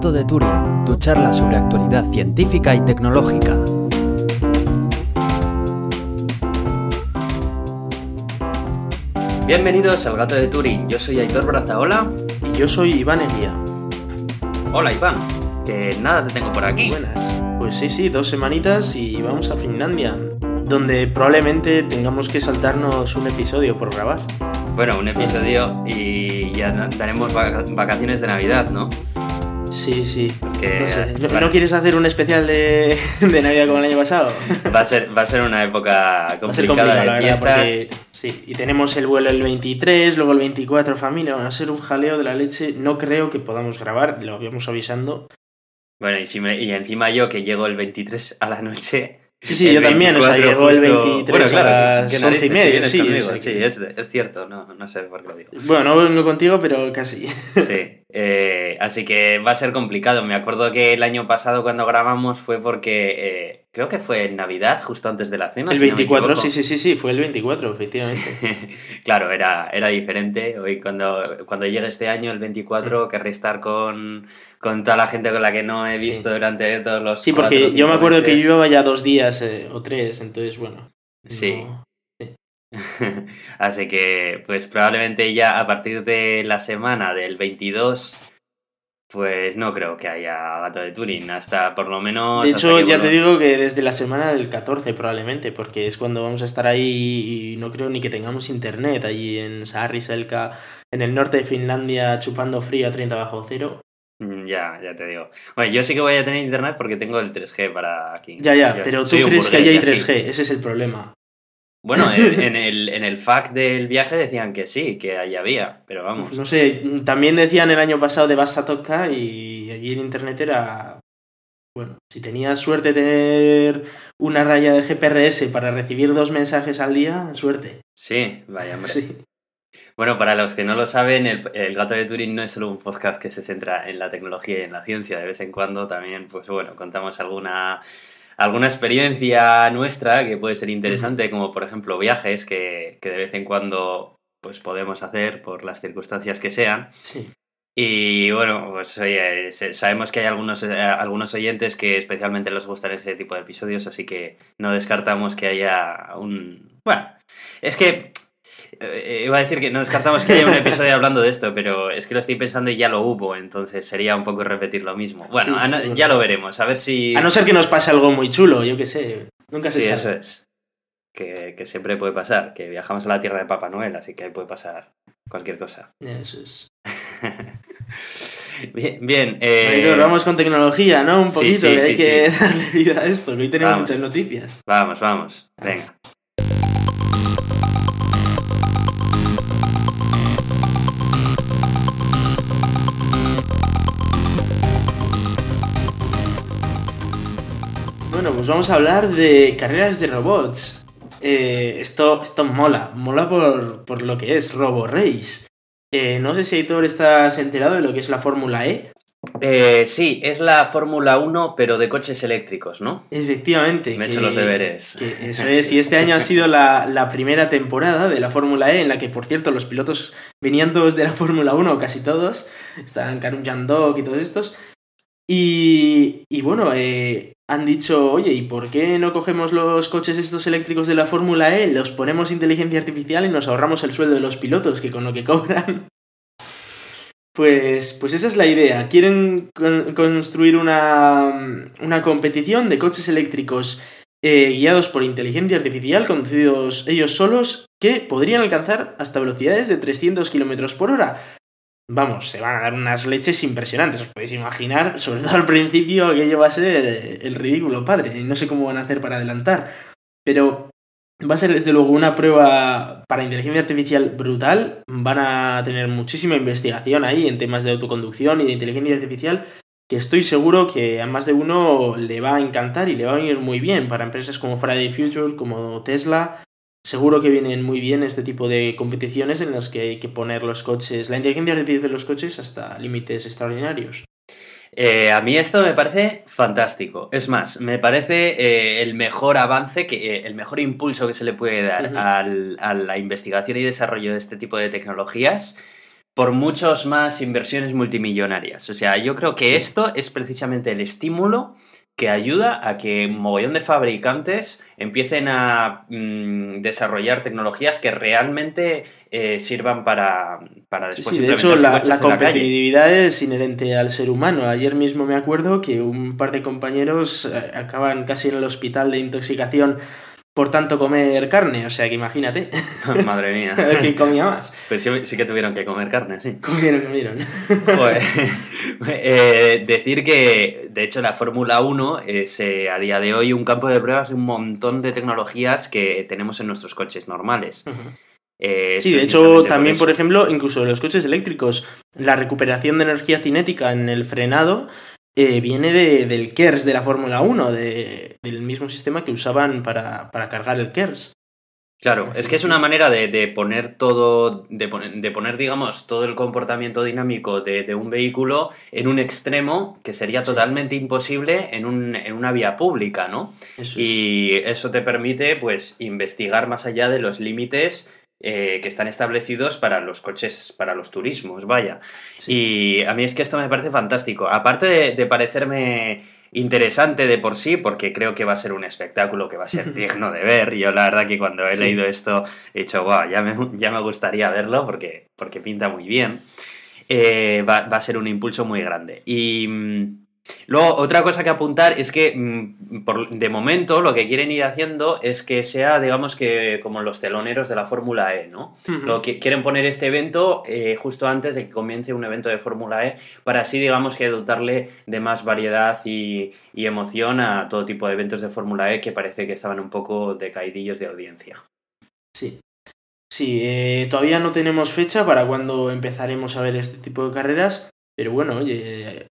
Gato de Turing, tu charla sobre actualidad científica y tecnológica. Bienvenidos al Gato de Turing, yo soy Aitor Brazaola. Y yo soy Iván Eguía. Hola Iván, que nada te tengo por aquí. Buenas. Pues sí, sí, dos semanitas y vamos a Finlandia, donde probablemente tengamos que saltarnos un episodio por grabar. Bueno, un episodio y ya daremos vaca- vacaciones de Navidad, ¿no? Sí, sí. No, sé, ¿no- para- ¿no quieres hacer un especial de, de Navidad como el año pasado? va a ser, va a ser una época Va a ser complicada de la verdad, porque sí, y tenemos el vuelo el 23, luego el 24, familia, va a ser un jaleo de la leche. No creo que podamos grabar, lo habíamos avisando. Bueno, y, si me- y encima yo que llego el 23 a la noche. Sí, sí, yo también, o sea, 24 llegó el justo- 23 Bueno, claro, a las ¿qué 11 y media, sí, conmigo? o sea sí, es, es cierto, no, no sé por qué lo digo. Bueno, no vengo contigo, pero casi. Sí, eh, así que va a ser complicado. Me acuerdo que el año pasado cuando grabamos fue porque eh, creo que fue en Navidad, justo antes de la cena. El si no me 24, equivoco. sí, sí, sí, sí, fue el 24, efectivamente. claro, era, era diferente. Hoy cuando, cuando llegue este año, el 24, querré estar con, con toda la gente con la que no he. Sí. visto durante todos los Sí, cuatro porque yo me acuerdo que yo llevaba ya dos días eh, o tres, entonces bueno. Sí. no- Así que, pues probablemente ya a partir de la semana del 22, pues no creo que haya gato de Turing, hasta por lo menos... De hecho, ya te digo que desde la semana del 14 probablemente, porque es cuando vamos a estar ahí y no creo ni que tengamos internet allí en Saariselka, en el norte de Finlandia, chupando frío a 30 bajo cero. Ya, ya te digo. Bueno, yo sí que voy a tener internet porque tengo el 3G para aquí. Ya, ya, Yo pero tú crees que allí hay de aquí. 3G, ese es el problema. Bueno, en, el, en el FAQ del viaje decían que sí, que allí había, pero vamos. Uf, no sé, también decían el año pasado de Vasatoka y allí en internet era... Bueno, si tenías suerte de tener una raya de GPRS para recibir dos mensajes al día, suerte. Sí, vaya hombre. Sí. Bueno, para los que no lo saben, el, el Gato de Turing no es solo un podcast que se centra en la tecnología y en la ciencia. De vez en cuando también, pues bueno, contamos alguna, alguna experiencia nuestra que puede ser interesante, como por ejemplo viajes que, que de vez en cuando pues podemos hacer por las circunstancias que sean. Sí. Y bueno, pues oye, sabemos que hay algunos, eh, algunos oyentes que especialmente les gustan ese tipo de episodios, así que no descartamos que haya un... Bueno, es que... eh, iba a decir que no descartamos que haya un episodio hablando de esto, pero es que lo estoy pensando y ya lo hubo, entonces sería un poco repetir lo mismo. Bueno, Sí, no- ya lo veremos, a ver si... A no ser que nos pase algo muy chulo, yo qué sé. Nunca se Sí, sabe. eso es. Que, que siempre puede pasar, que viajamos a la tierra de Papá Noel, así que ahí puede pasar cualquier cosa. Eso es. bien, bien. eh, Marito, vamos con tecnología, ¿no? Un sí, poquito, sí, que hay sí, que sí. darle vida a esto, que hoy tenemos Vamos. muchas noticias. Vamos, vamos. Venga. Pues vamos a hablar de carreras de robots. Eh, esto, esto mola, mola por, por lo que es Robo Race. Eh, no sé si Aitor estás enterado de lo que es la Fórmula E. Eh, sí, es la Fórmula 1, pero de coches eléctricos, ¿no? Efectivamente. Me he hecho los deberes. que eso es, y este año ha sido la, la primera temporada de la Fórmula E, en la que, por cierto, los pilotos venían todos de la Fórmula 1, casi todos. Estaban Karun Jandok y todos estos. Y, y bueno, eh, han dicho, oye, ¿y por qué no cogemos los coches estos eléctricos de la Fórmula E, los ponemos inteligencia artificial y nos ahorramos el sueldo de los pilotos, que con lo que cobran? Pues, pues esa es la idea. Quieren con- construir una, una competición de coches eléctricos eh, guiados por inteligencia artificial, conducidos ellos solos, que podrían alcanzar hasta velocidades de 300 km por hora. Vamos, se van a dar unas leches impresionantes, os podéis imaginar, sobre todo al principio aquello va a ser el ridículo padre, y no sé cómo van a hacer para adelantar, pero va a ser desde luego una prueba para inteligencia artificial brutal, van a tener muchísima investigación ahí en temas de autoconducción y de inteligencia artificial, que estoy seguro que a más de uno le va a encantar y le va a venir muy bien para empresas como Friday Future, como Tesla. Seguro que vienen muy bien este tipo de competiciones en las que hay que poner los coches, la inteligencia artificial de los coches hasta límites extraordinarios. Eh, a mí esto me parece fantástico. Es más, me parece eh, el mejor avance, que, eh, el mejor impulso que se le puede dar al- a la investigación y desarrollo de este tipo de tecnologías por muchos más inversiones multimillonarias. O sea, yo creo que esto es precisamente el estímulo que ayuda a que un mogollón de fabricantes empiecen a mm, desarrollar tecnologías que realmente eh, sirvan para, para después sí, de hecho la, competitividad es inherente al ser humano. Ayer mismo me acuerdo que un par de compañeros eh, acaban casi en el hospital de intoxicación por tanto comer carne, o sea que imagínate. Madre mía. A ver quién comía más. Pues sí, sí, que tuvieron que comer carne, sí. Comieron, comieron. Pues, eh, decir que, de hecho, la Fórmula 1 es eh, a día de hoy un campo de pruebas de un montón de tecnologías que tenemos en nuestros coches normales. Eh, sí, de hecho, también, por, por ejemplo, incluso los coches eléctricos, la recuperación de energía cinética en el frenado eh, viene de, del KERS de la Fórmula 1, de, del mismo sistema que usaban para, para cargar el KERS. Claro, es que es una manera de, de poner todo, de poner, de poner, digamos, todo el comportamiento dinámico de, de, un vehículo en un extremo que sería totalmente imposible en, un, en una vía pública, ¿no? Eso y eso te permite, pues, investigar más allá de los límites eh, que están establecidos para los coches, para los turismos, vaya. Y a mí es que esto me parece fantástico. Aparte de, de, parecerme interesante de por sí, porque creo que va a ser un espectáculo que va a ser digno de ver. Yo la verdad que cuando he sí. leído esto he dicho, wow, ya me, ya me gustaría verlo porque, porque pinta muy bien. Eh, va, va, a ser un impulso muy grande. Y mm, Luego, otra cosa que apuntar es que mm, por, de momento lo que quieren ir haciendo es que sea, digamos que como los teloneros de la Fórmula E, ¿no? Uh -huh. Lo que quieren poner este evento eh, justo antes de que comience un evento de Fórmula E para así, digamos que dotarle de más variedad y, y emoción a todo tipo de eventos de Fórmula E que parece que estaban un poco decaidillos de audiencia. Sí. Sí, eh, todavía no tenemos fecha para cuando empezaremos a ver este tipo de carreras, pero bueno, oye,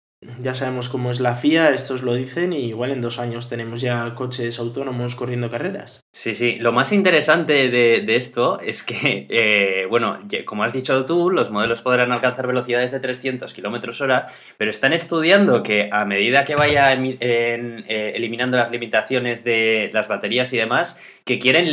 ya sabemos cómo es la FIA, estos lo dicen, y igual en dos años tenemos ya coches autónomos corriendo carreras. Sí, sí. Lo más interesante de, de esto es que, eh, bueno, como has dicho tú, los modelos podrán alcanzar velocidades de 300 kilómetros hora, pero están estudiando que a medida que vaya en, en, eh, eliminando las limitaciones de las baterías y demás, que quieren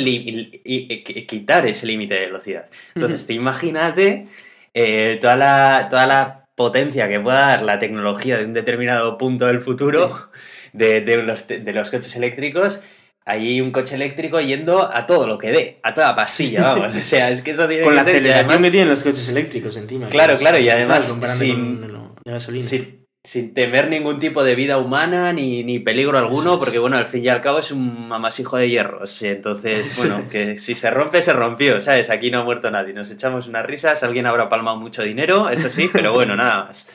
quitar ese límite de velocidad. Entonces, te imagínate eh, toda la, toda la potencia que pueda dar la tecnología de un determinado punto del futuro de, de, los, de los coches eléctricos hay un coche eléctrico yendo a todo lo que dé, a toda pastilla, vamos. O sea, es que eso tiene con que la ser. aceleración además... que tienen los coches eléctricos encima. Claro, claro, y además sin, con la gasolina. Sin, sin, temer ningún tipo de vida humana ni, ni peligro alguno, porque bueno, al fin y al cabo es un mamasijo de hierros. Entonces, bueno, que si se rompe, se rompió, ¿sabes? Aquí no ha muerto nadie. Nos echamos unas risas, alguien habrá palmado mucho dinero, eso sí, pero bueno, nada más.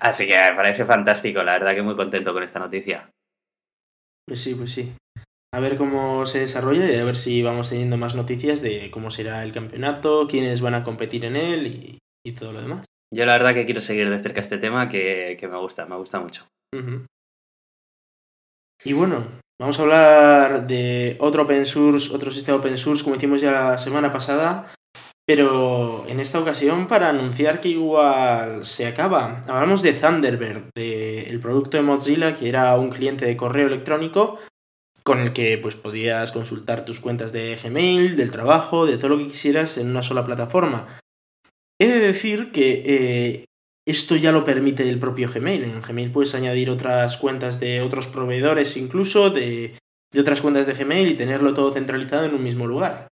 Así que me parece fantástico, la verdad que muy contento con esta noticia. Pues sí, pues sí a ver cómo se desarrolla y a ver si vamos teniendo más noticias de cómo será el campeonato, quiénes van a competir en él y, y todo lo demás. Yo la verdad que quiero seguir de cerca este tema que, me gusta, me gusta mucho. Y bueno, vamos a hablar de otro open source, otro sistema open source como hicimos ya la semana pasada, pero en esta ocasión para anunciar que igual se acaba. Hablamos de Thunderbird, de el producto de Mozilla que era un cliente de correo electrónico con el que pues podías consultar tus cuentas de Gmail, del trabajo, de todo lo que quisieras en una sola plataforma. He de decir que eh, esto ya lo permite el propio Gmail. En Gmail puedes añadir otras cuentas de otros proveedores incluso, de, otras cuentas de Gmail y tenerlo todo centralizado en un mismo lugar.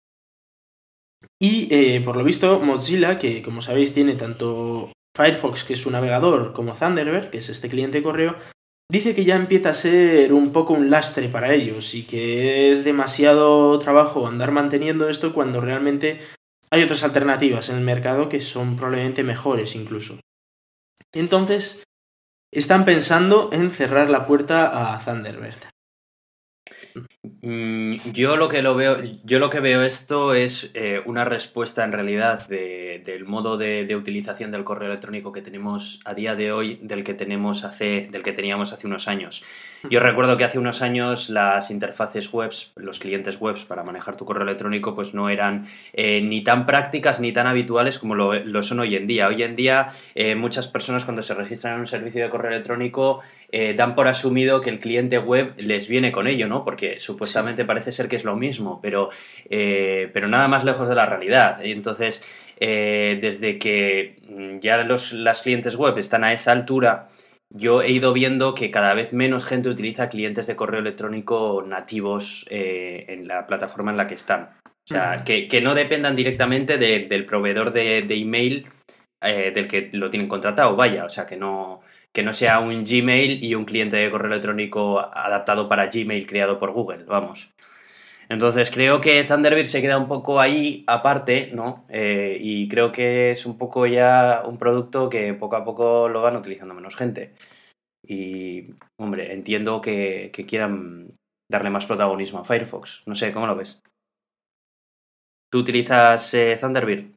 Y eh, por lo visto Mozilla, que como sabéis tiene tanto Firefox, que es su navegador, como Thunderbird, que es este cliente de correo, dice que ya empieza a ser un poco un lastre para ellos y que es demasiado trabajo andar manteniendo esto cuando realmente hay otras alternativas en el mercado que son probablemente mejores incluso. Entonces, están pensando en cerrar la puerta a Thunderbird. Mm, yo lo que lo veo, yo lo que veo esto es eh, una respuesta en realidad de, del modo de, de, utilización del correo electrónico que tenemos a día de hoy del que tenemos hace, del que teníamos hace unos años. Yo recuerdo que hace unos años las interfaces webs, los clientes webs para manejar tu correo electrónico, pues no eran eh, ni tan prácticas ni tan habituales como lo, lo son hoy en día. Hoy en día eh, muchas personas cuando se registran en un servicio de correo electrónico dan por asumido que el cliente web les viene con ello, ¿no? Porque supuestamente sí. parece ser que es lo mismo, pero, eh, pero nada más lejos de la realidad. Y entonces eh, desde que mm, ya los, las clientes web están a esa altura, yo he ido viendo que cada vez menos gente utiliza clientes de correo electrónico nativos eh, en la plataforma en la que están. O sea, que, que, no dependan directamente de, del proveedor de, de email eh, del que lo tienen contratado, vaya. O sea, que no, que no sea un Gmail y un cliente de correo electrónico adaptado para Gmail creado por Google, vamos. Entonces creo que Thunderbird se queda un poco ahí aparte, ¿no? Eh, y creo que es un poco ya un producto que poco a poco lo van utilizando menos gente. Y, hombre, entiendo que, quieran darle más protagonismo a Firefox. No sé, ¿cómo lo ves? ¿Tú utilizas eh, Thunderbird?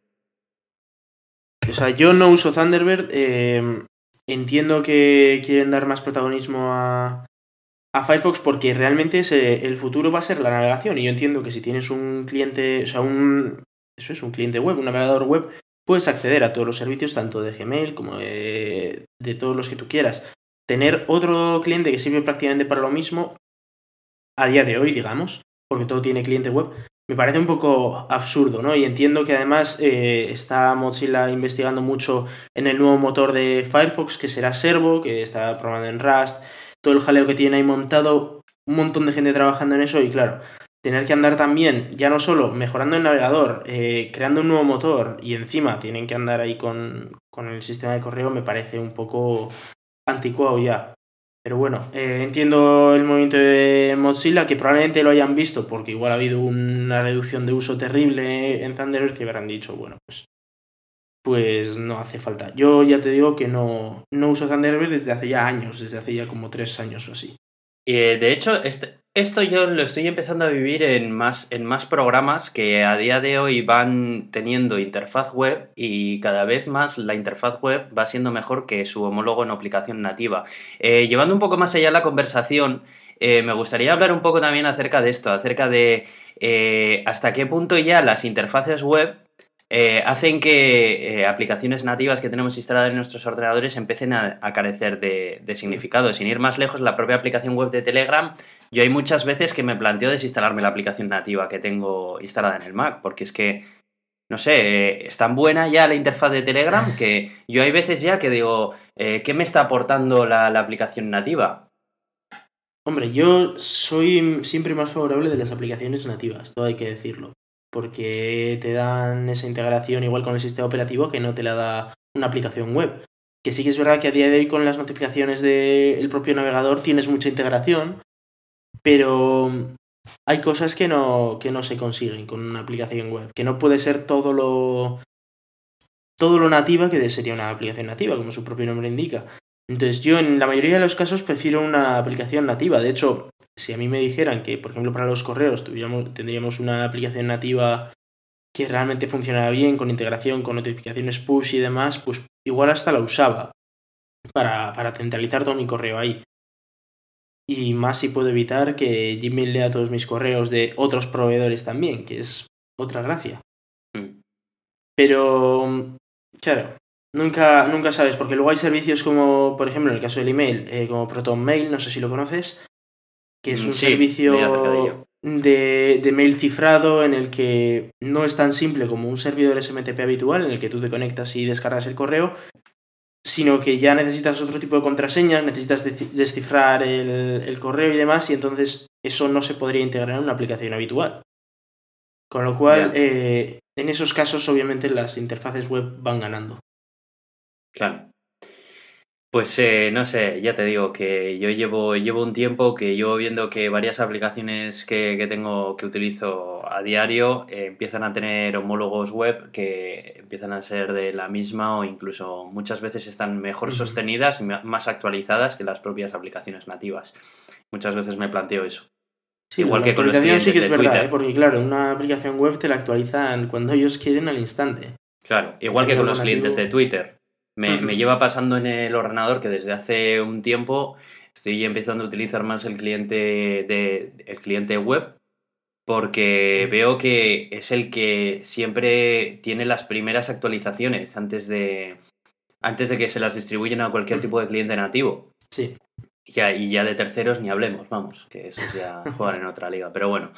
O sea, yo no uso Thunderbird. Eh, entiendo que quieren dar más protagonismo a, a Firefox porque realmente el futuro va a ser la navegación. Y yo entiendo que si tienes un cliente, o sea, un. Eso es un cliente web, un navegador web, puedes acceder a todos los servicios, tanto de Gmail como de, de todos los que tú quieras. Tener otro cliente que sirve prácticamente para lo mismo, a día de hoy, digamos, porque todo tiene cliente web, me parece un poco absurdo, ¿no? Y entiendo que además eh, está Mozilla investigando mucho en el nuevo motor de Firefox, que será Servo, que está probando en Rust, todo el jaleo que tiene ahí montado, un montón de gente trabajando en eso y claro, tener que andar también, ya no solo mejorando el navegador, eh, creando un nuevo motor y encima tienen que andar ahí con, con el sistema de correo, me parece un poco anticuado ya. Pero bueno, eh, entiendo el movimiento de Mozilla, que probablemente lo hayan visto porque igual ha habido una reducción de uso terrible en Thunderbird y habrán dicho, bueno, pues pues no hace falta. Yo ya te digo que no, no uso Thunderbird desde hace ya años, desde hace ya como tres años o así. Eh, de hecho, este, esto yo lo estoy empezando a vivir en más, en más programas que a día de hoy van teniendo interfaz web y cada vez más la interfaz web va siendo mejor que su homólogo en aplicación nativa. Eh, llevando un poco más allá la conversación, eh, me gustaría hablar un poco también acerca de esto, acerca de eh, hasta qué punto ya las interfaces web eh, hacen que eh, aplicaciones nativas que tenemos instaladas en nuestros ordenadores empiecen a, carecer de, significado. Sin ir más lejos, la propia aplicación web de Telegram, yo hay muchas veces que me planteo desinstalarme la aplicación nativa que tengo instalada en el Mac, porque es que, no sé, eh, es tan buena ya la interfaz de Telegram que yo hay veces ya que digo, ¿qué me está aportando la aplicación nativa? Hombre, yo soy siempre más favorable de las aplicaciones nativas, todo hay que decirlo porque te dan esa integración igual con el sistema operativo que no te la da una aplicación web. Que sí que es verdad que a día de hoy con las notificaciones del propio navegador tienes mucha integración, pero hay cosas que no, que no se consiguen con una aplicación web, que no puede ser todo lo todo lo nativa que sería una aplicación nativa, como su propio nombre indica. Entonces yo en la mayoría de los casos prefiero una aplicación nativa. De hecho, si a mí me dijeran que, por ejemplo, para los correos tendríamos una aplicación nativa que realmente funcionara bien, con integración, con notificaciones push y demás, pues igual hasta la usaba para, para centralizar todo mi correo ahí. Y más si puedo evitar que Gmail lea todos mis correos de otros proveedores también, que es otra gracia. Mm. Pero, claro, nunca, nunca sabes, porque luego hay servicios como, por ejemplo, en el caso del email, eh, como ProtonMail, no sé si lo conoces, que es un sí, servicio de, de, mail cifrado en el que no es tan simple como un servidor SMTP habitual en el que tú te conectas y descargas el correo, sino que ya necesitas otro tipo de contraseñas, necesitas descifrar el, el correo y demás, y entonces eso no se podría integrar en una aplicación habitual. Con lo cual, eh, en esos casos, obviamente, las interfaces web van ganando. Claro. Pues eh, no sé, ya te digo que yo llevo, llevo un tiempo que llevo viendo que varias aplicaciones que, que tengo, que utilizo a diario, eh, empiezan a tener homólogos web que empiezan a ser de la misma o incluso muchas veces están mejor uh -huh. sostenidas y más actualizadas que las propias aplicaciones nativas. Muchas veces me planteo eso. Sí, Igual que con los sí que es verdad, ¿eh? porque claro, una aplicación web te la actualizan cuando ellos quieren al instante. Claro, igual que con los clientes de Twitter. Me, uh -huh. me, lleva pasando en el ordenador que desde hace un tiempo estoy empezando a utilizar más el cliente de el cliente web porque veo que es el que siempre tiene las primeras actualizaciones antes de antes de que se las distribuyan a cualquier tipo de cliente nativo. Sí. Ya, y ya de terceros ni hablemos, vamos, que esos ya juegan en otra liga. Pero bueno,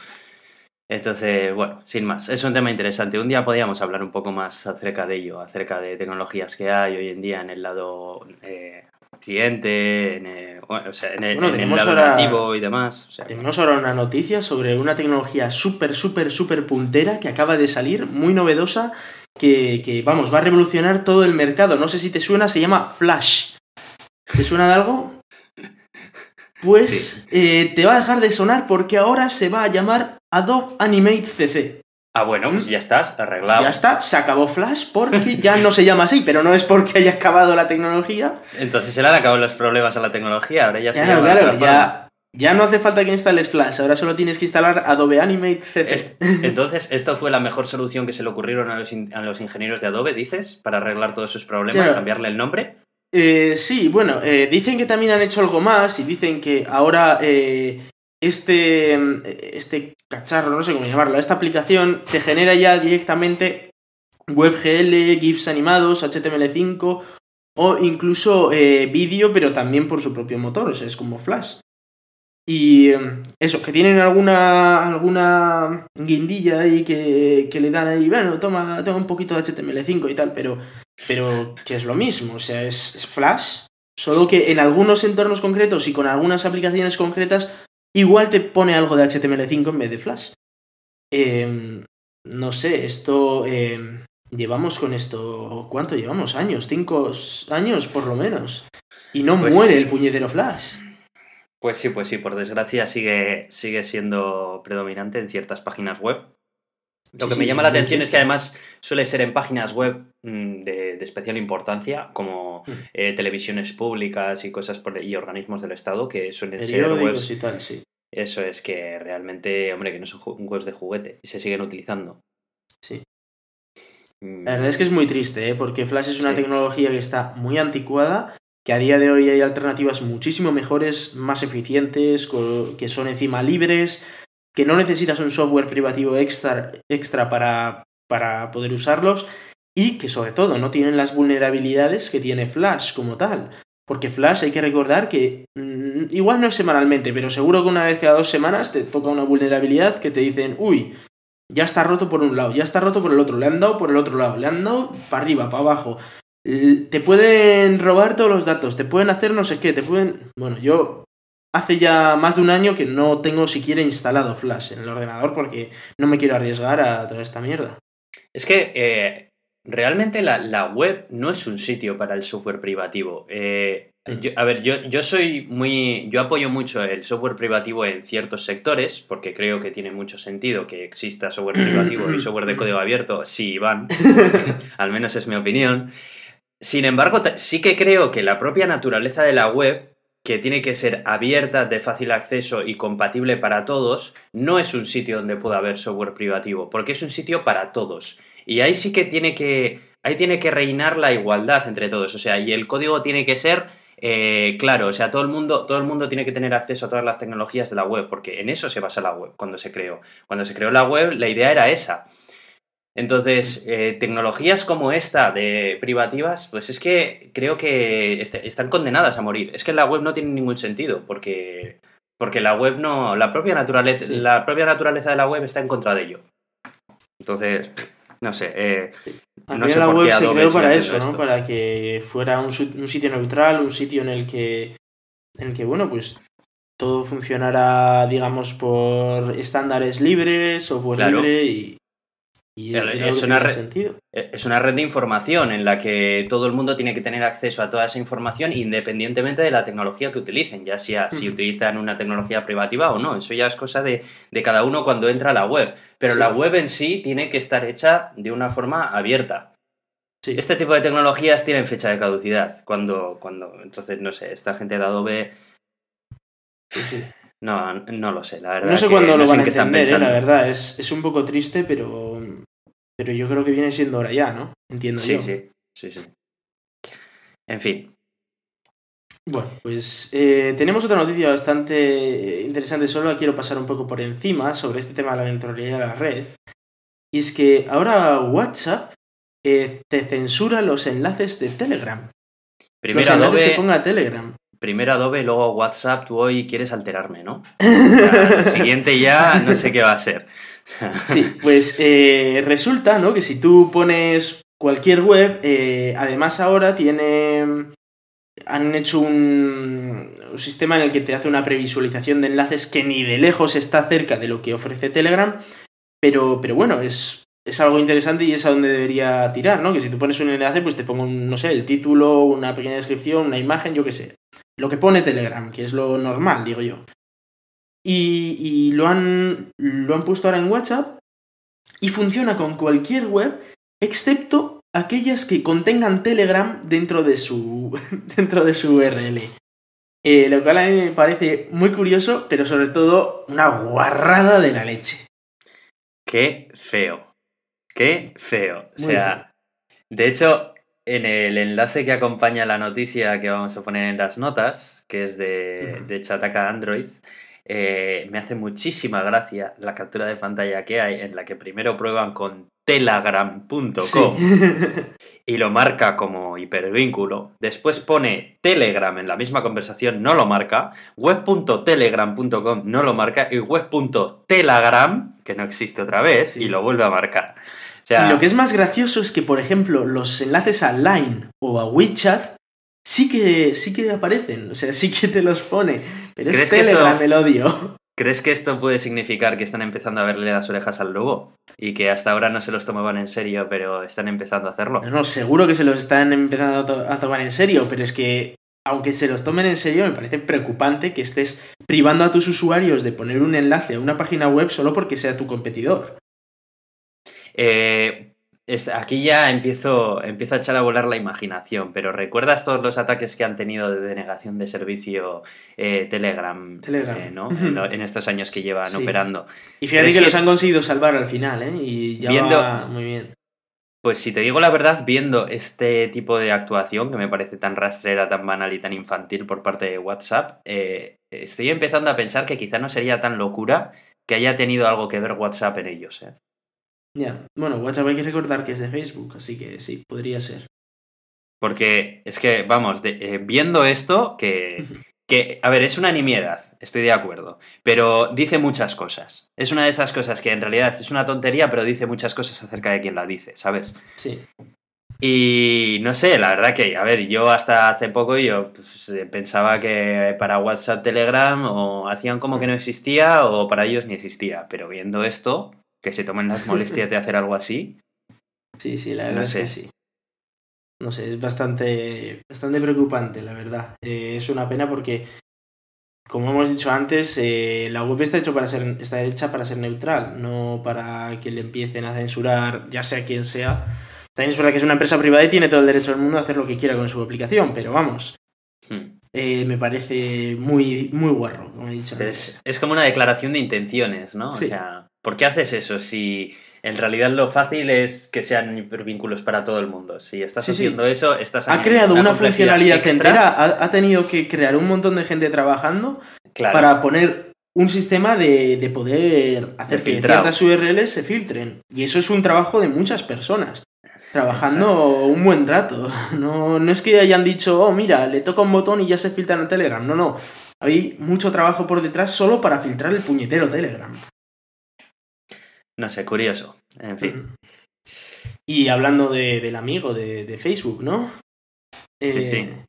Entonces, bueno, sin más, es un tema interesante. Un día podríamos hablar un poco más acerca de ello, acerca de tecnologías que hay hoy en día en el lado eh, cliente, en el, bueno, o sea, en el, Bueno, en el tenemos lado ahora- nativo y demás. O sea, Tenemos ahora una noticia sobre una tecnología súper, súper, súper puntera que acaba de salir, muy novedosa, que, que, vamos, va a revolucionar todo el mercado. No sé si te suena, se llama Flash. ¿Te suena de algo? Pues eh, te va a dejar de sonar porque ahora se va a llamar Adobe Animate CC. Ah, bueno, pues ya estás, arreglado. Ya está, se acabó Flash porque ya no se llama así, pero no es porque haya acabado la tecnología. Entonces se le han acabado los problemas a la tecnología, ahora ya se Claro, llama claro, ya, ya no hace falta que instales Flash, ahora solo tienes que instalar Adobe Animate CC. Es- Entonces, ¿esto fue la mejor solución que se le ocurrieron a los, in- a los ingenieros de Adobe, dices, para arreglar todos sus problemas, Claro. cambiarle el nombre? Eh, sí, bueno, eh, dicen que también han hecho algo más y dicen que ahora eh, este, este cacharro, no sé cómo llamarlo, esta aplicación te genera ya directamente WebGL, GIFs animados, HTML5 o incluso eh, vídeo, pero también por su propio motor, o sea, es como Flash. Y eh, eso, que tienen alguna, alguna guindilla ahí que, que le dan ahí, bueno, toma, toma un poquito de HTML5 y tal, pero pero que es lo mismo, o sea, es Flash, solo que en algunos entornos concretos y con algunas aplicaciones concretas, igual te pone algo de HTML5 en vez de Flash. Em, no sé, esto... em, llevamos con esto... ¿Cuánto llevamos? Años, cinco años por lo menos. Y no Pues muere sí. el puñetero Flash. Pues sí, pues sí, por desgracia sigue, sigue siendo predominante en ciertas páginas web. Lo Sí, que me llama la atención es que además suele ser en páginas web mm, de, de especial importancia, como Mm. eh, televisiones públicas y cosas por, y organismos del Estado, que suelen ser webs. y tal, sí. Eso es que realmente, hombre, que no son webs de juguete y se siguen utilizando. Sí. Mm, La verdad es que es muy triste, ¿eh? porque Flash es una Sí. tecnología que está muy anticuada, que a día de hoy hay alternativas muchísimo mejores, más eficientes, que son encima libres, que no necesitas un software privativo extra, extra para, para poder usarlos y que sobre todo no tienen las vulnerabilidades que tiene Flash como tal. Porque Flash hay que recordar que mm, igual no es semanalmente, pero seguro que una vez cada dos semanas te toca una vulnerabilidad que te dicen, uy, ya está roto por un lado, ya está roto por el otro, le han dado por el otro lado, le han dado para arriba, para abajo. Te pueden robar todos los datos, te pueden hacer no sé qué, te pueden... Bueno, yo hace ya más de un año que no tengo siquiera instalado Flash en el ordenador porque no me quiero arriesgar a toda esta mierda. Es que eh, realmente la, la web no es un sitio para el software privativo. Eh, Mm. yo- a ver, yo, yo soy muy. Yo apoyo mucho el software privativo en ciertos sectores, porque creo que tiene mucho sentido que exista software privativo y software de código abierto. Sí, Iván. Al menos es mi opinión. Sin embargo, sí que creo que la propia naturaleza de la web, que tiene que ser abierta, de fácil acceso y compatible para todos, no es un sitio donde pueda haber software privativo, porque es un sitio para todos. Y ahí sí que tiene que, ahí tiene que reinar la igualdad entre todos. O sea, y el código tiene que ser eh, claro, o sea, todo el, mundo, todo el mundo tiene que tener acceso a todas las tecnologías de la web, porque en eso se basa la web cuando se creó. Cuando se creó la web, la idea era esa. Entonces, eh, tecnologías como esta de privativas, pues es que creo que est- están condenadas a morir. Es que la web no tiene ningún sentido, porque, porque la web no. La propia, naturaleza, Sí. la propia naturaleza de la web está en contra de ello. Entonces, no sé. eh, no sé la web se creó para eso, ¿no? Para que fuera un sitio neutral, un sitio en el que, en el que, bueno, pues todo funcionara, digamos, por estándares libres, software Claro. libre y, y El- es una tenía re- sentido. Eh, Es una red de información en la que todo el mundo tiene que tener acceso a toda esa información independientemente de la tecnología que utilicen, ya sea si Ujú. utilizan una tecnología privativa o no. Eso ya es cosa de, de cada uno cuando entra a la web. Pero Sí. la web en sí tiene que estar hecha de una forma abierta. Sí. Este tipo de tecnologías tienen fecha de caducidad. Cuando, cuando, entonces, no sé, esta gente de Adobe, Sí, no, no lo sé, la verdad. No sé cuándo no lo van a entender, eh, la verdad. Es, es un poco triste, pero, pero yo creo que viene siendo hora ya, ¿no? Entiendo Sí, yo. sí, sí, sí. En fin, Bueno, pues eh, tenemos otra noticia bastante interesante, solo la quiero pasar un poco por encima sobre este tema de la neutralidad de la red. Y es que ahora WhatsApp eh, te censura los enlaces de Telegram. primero los enlaces Adobe... que ponga Telegram. Primero Adobe, luego WhatsApp, tú hoy quieres alterarme, ¿no? el siguiente ya no sé qué va a ser. sí, pues eh, resulta, ¿no? Que si tú pones cualquier web, eh, además ahora tiene... Han hecho un, un sistema en el que te hace una previsualización de enlaces que ni de lejos está cerca de lo que ofrece Telegram, pero, pero bueno, es, es algo interesante y es a donde debería tirar, ¿no? Que si tú pones un enlace, pues te pongo, un, no sé, el título, una pequeña descripción, una imagen, yo qué sé. Lo que pone Telegram, que es lo normal, digo yo. Y, lo, han, lo han puesto ahora en WhatsApp y funciona con cualquier web, excepto aquellas que contengan Telegram dentro de su, dentro de su URL. Eh, lo cual a mí me parece muy curioso, pero sobre todo una guarrada de la leche. Qué feo. Qué feo. O sea, de hecho, en el enlace que acompaña la noticia que vamos a poner en las notas, que es de, de Chataka Android, eh, me hace muchísima gracia la captura de pantalla que hay en la que primero prueban con telegram.com y lo marca como hipervínculo. Después pone Telegram en la misma conversación, no lo marca. Web.telegram.com no lo marca. Y web.telegram, que no existe otra vez, y lo vuelve a marcar. Y lo que es más gracioso es que, por ejemplo, los enlaces a Line o a WeChat sí que, sí que aparecen, o sea, sí que te los pone. Pero es Telegram el odio. ¿Crees que esto puede significar que están empezando a verle las orejas al lobo? Y que hasta ahora no se los tomaban en serio, pero están empezando a hacerlo. No, no, seguro que se los están empezando a, tomar en serio, pero es que, aunque se los tomen en serio, me parece preocupante que estés privando a tus usuarios de poner un enlace a una página web solo porque sea tu competidor. Eh, aquí ya empiezo, empiezo a echar a volar la imaginación, pero ¿recuerdas todos los ataques que han tenido de denegación de servicio eh, Telegram, eh, ¿no? en, estos años que llevan operando? Y fíjate que, los han conseguido salvar al final, ¿eh? Y ya va muy bien. Pues si te digo la verdad, viendo este tipo de actuación que me parece tan rastrera, tan banal y tan infantil por parte de WhatsApp, eh, estoy empezando a pensar que quizá no sería tan locura que haya tenido algo que ver WhatsApp en ellos. ¿eh? Ya, bueno, WhatsApp hay que recordar que es de Facebook, así que sí, podría ser. Porque es que, vamos, eh, viendo esto, que, que, a ver, es una nimiedad, estoy de acuerdo, pero dice muchas cosas. Es una de esas cosas que en realidad es una tontería, pero dice muchas cosas acerca de quien la dice, ¿sabes? Sí. Y no sé, la verdad que, a ver, yo hasta hace poco yo pues, pensaba que para WhatsApp, Telegram o hacían como que no existía o para ellos ni existía, pero viendo esto, que se tomen las molestias de hacer algo así. Sí, sí, la verdad es que sí. No sé, es bastante, bastante preocupante, la verdad. Eh, es una pena porque, como hemos dicho antes, eh, la web está, hecho para ser, está hecha para ser neutral, no para que le empiecen a censurar, ya sea quien sea. También es verdad que es una empresa privada y tiene todo el derecho del mundo a hacer lo que quiera con su aplicación, pero vamos. Hmm. Eh, me parece muy, muy guarro, como he dicho antes. Es, como una declaración de intenciones, ¿no? O sea, ¿por qué haces eso si en realidad lo fácil es que sean hipervínculos para todo el mundo? Si estás haciendo eso, estás Ha creado una funcionalidad entera, ha, tenido que crear un montón de gente trabajando para poner un sistema de, poder hacer que ciertas URLs se filtren. Y eso es un trabajo de muchas personas trabajando un buen rato. No, no es que hayan dicho, oh, mira, le toca un botón y ya se filtra en el Telegram. No, no. Hay mucho trabajo por detrás solo para filtrar el puñetero Telegram. No sé, curioso. En fin. Y hablando del amigo de, Facebook, ¿no? sí, sí. Eh,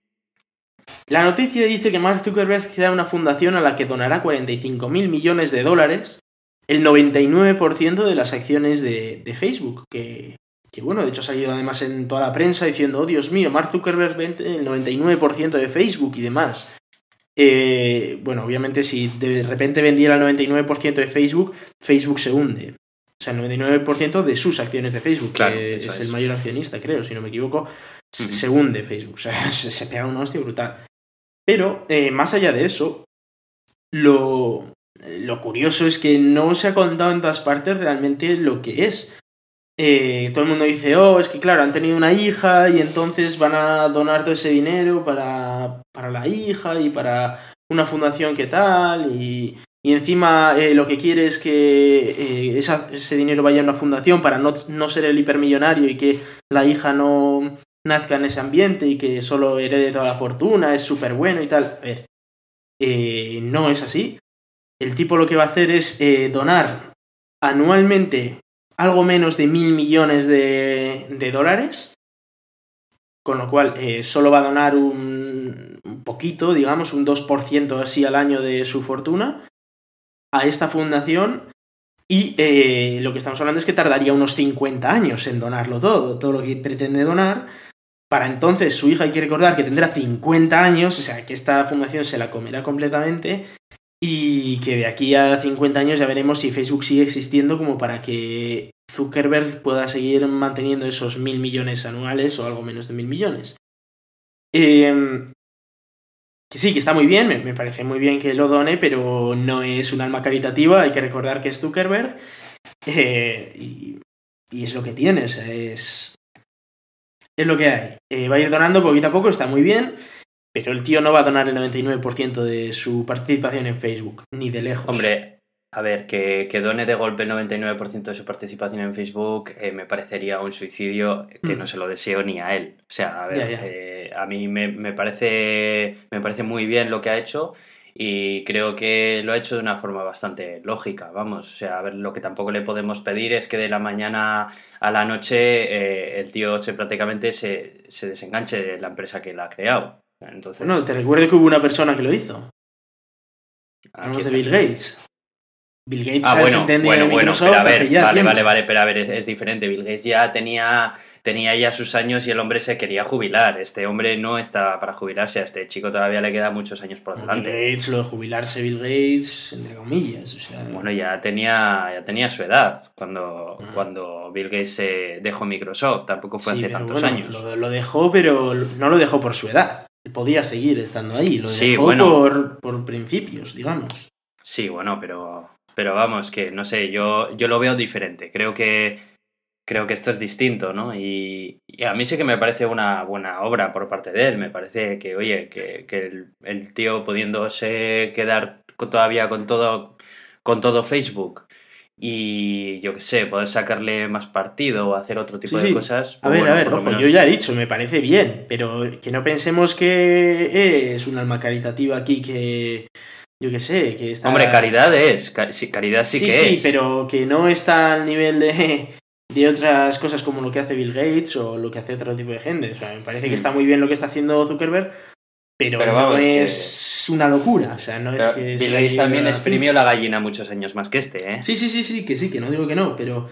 la noticia dice que Mark Zuckerberg crea una fundación a la que donará 45 mil millones de dólares, el 99% de las acciones de, de Facebook, que que bueno, de hecho ha salido además en toda la prensa diciendo, oh Dios mío, Mark Zuckerberg vende el 99% de Facebook y demás. Eh, bueno, obviamente si de repente vendiera el 99% de Facebook, Facebook se hunde. O sea, el 99% de sus acciones de Facebook, que es, el mayor accionista, creo, si no me equivoco, se hunde Facebook. O sea, se, pega un hostia brutal. Pero, eh, más allá de eso, lo, lo curioso es que no se ha contado en todas partes realmente lo que es. Eh, todo el mundo dice, oh, es que claro, han tenido una hija y entonces van a donar todo ese dinero para, para la hija y para una fundación que tal y, y encima eh, lo que quiere es que eh, ese dinero vaya a una fundación para no, no, ser el hipermillonario y que la hija no, nazca en ese ambiente y que solo herede toda la fortuna, es súper bueno y tal. A ver, eh, no es así. El tipo lo que va a hacer es donar anualmente algo menos de mil millones de, de dólares, con lo cual solo va a donar un, un poquito, digamos, un 2% así al año de su fortuna a esta fundación y eh, lo que estamos hablando es que tardaría unos 50 años en donarlo todo, todo lo que pretende donar. Para entonces su hija hay que recordar que tendrá 50 años, o sea que esta fundación se la comerá completamente y que de aquí a 50 años ya veremos si Facebook sigue existiendo como para que Zuckerberg pueda seguir manteniendo esos mil millones anuales o algo menos de mil millones. Eh, que sí, que está muy bien, me, parece muy bien que lo done, pero no es un alma caritativa, hay que recordar que es Zuckerberg. Eh, y, y, es lo que tienes, es, es lo que hay. Eh, va a ir donando poquito a poco, está muy bien, pero el tío no va a donar el 99% de su participación en Facebook, ni de lejos. Hombre, a ver, que, que, done de golpe el 99% de su participación en Facebook eh, me parecería un suicidio que mm. no se lo deseo ni a él. O sea, a ver, eh, a mí me, me, parece, me parece muy bien lo que ha hecho y creo que lo ha hecho de una forma bastante lógica, vamos. O sea, a ver, lo que tampoco le podemos pedir es que de la mañana a la noche eh, el tío se prácticamente se, se desenganche de la empresa que la ha creado. Entonces, Bueno, te recuerdo que hubo una persona que lo hizo. Hablamos de Bill Gates. Bill Gates ah, bueno, se bueno, Microsoft pero a ver, ya vale, tiempo. vale, vale, pero a ver, es, es, diferente. Bill Gates ya tenía, tenía ya sus años y el hombre se quería jubilar. Este hombre no está para jubilarse, a este chico todavía le queda muchos años por delante. Bill Gates, lo de jubilarse Bill Gates, entre comillas, o sea... Bueno, ya tenía, ya tenía su edad cuando, cuando Bill Gates se dejó Microsoft, tampoco fue sí, hace tantos bueno, años. Lo, lo, dejó, pero no lo dejó por su edad. Podía seguir estando ahí, lo sí, dejó bueno, por, por principios, digamos. Sí, bueno, pero pero vamos, que no sé, yo, yo lo veo diferente. Creo que, creo que esto es distinto, ¿no? Y, y, a mí sí que me parece una buena obra por parte de él. Me parece que, oye, que, que el, el, tío pudiéndose quedar todavía con todo, con todo Facebook y yo qué sé, poder sacarle más partido o hacer otro tipo sí, de sí. cosas. A ver, bueno, a ver, ojo, menos... yo ya he dicho, me parece bien, pero que no pensemos que es un alma caritativa aquí que yo qué sé, que está... Hombre, caridad es, caridad sí, sí que sí, es. Sí, pero que no está al nivel de, de otras cosas como lo que hace Bill Gates o lo que hace otro tipo de gente. O sea, me parece que está muy bien lo que está haciendo Zuckerberg, pero, pero no es que... una locura. O sea, no es que... Bill Gates también exprimió la gallina muchos años más que este, ¿eh? Sí, sí, sí, sí, que sí, que no digo que no, pero...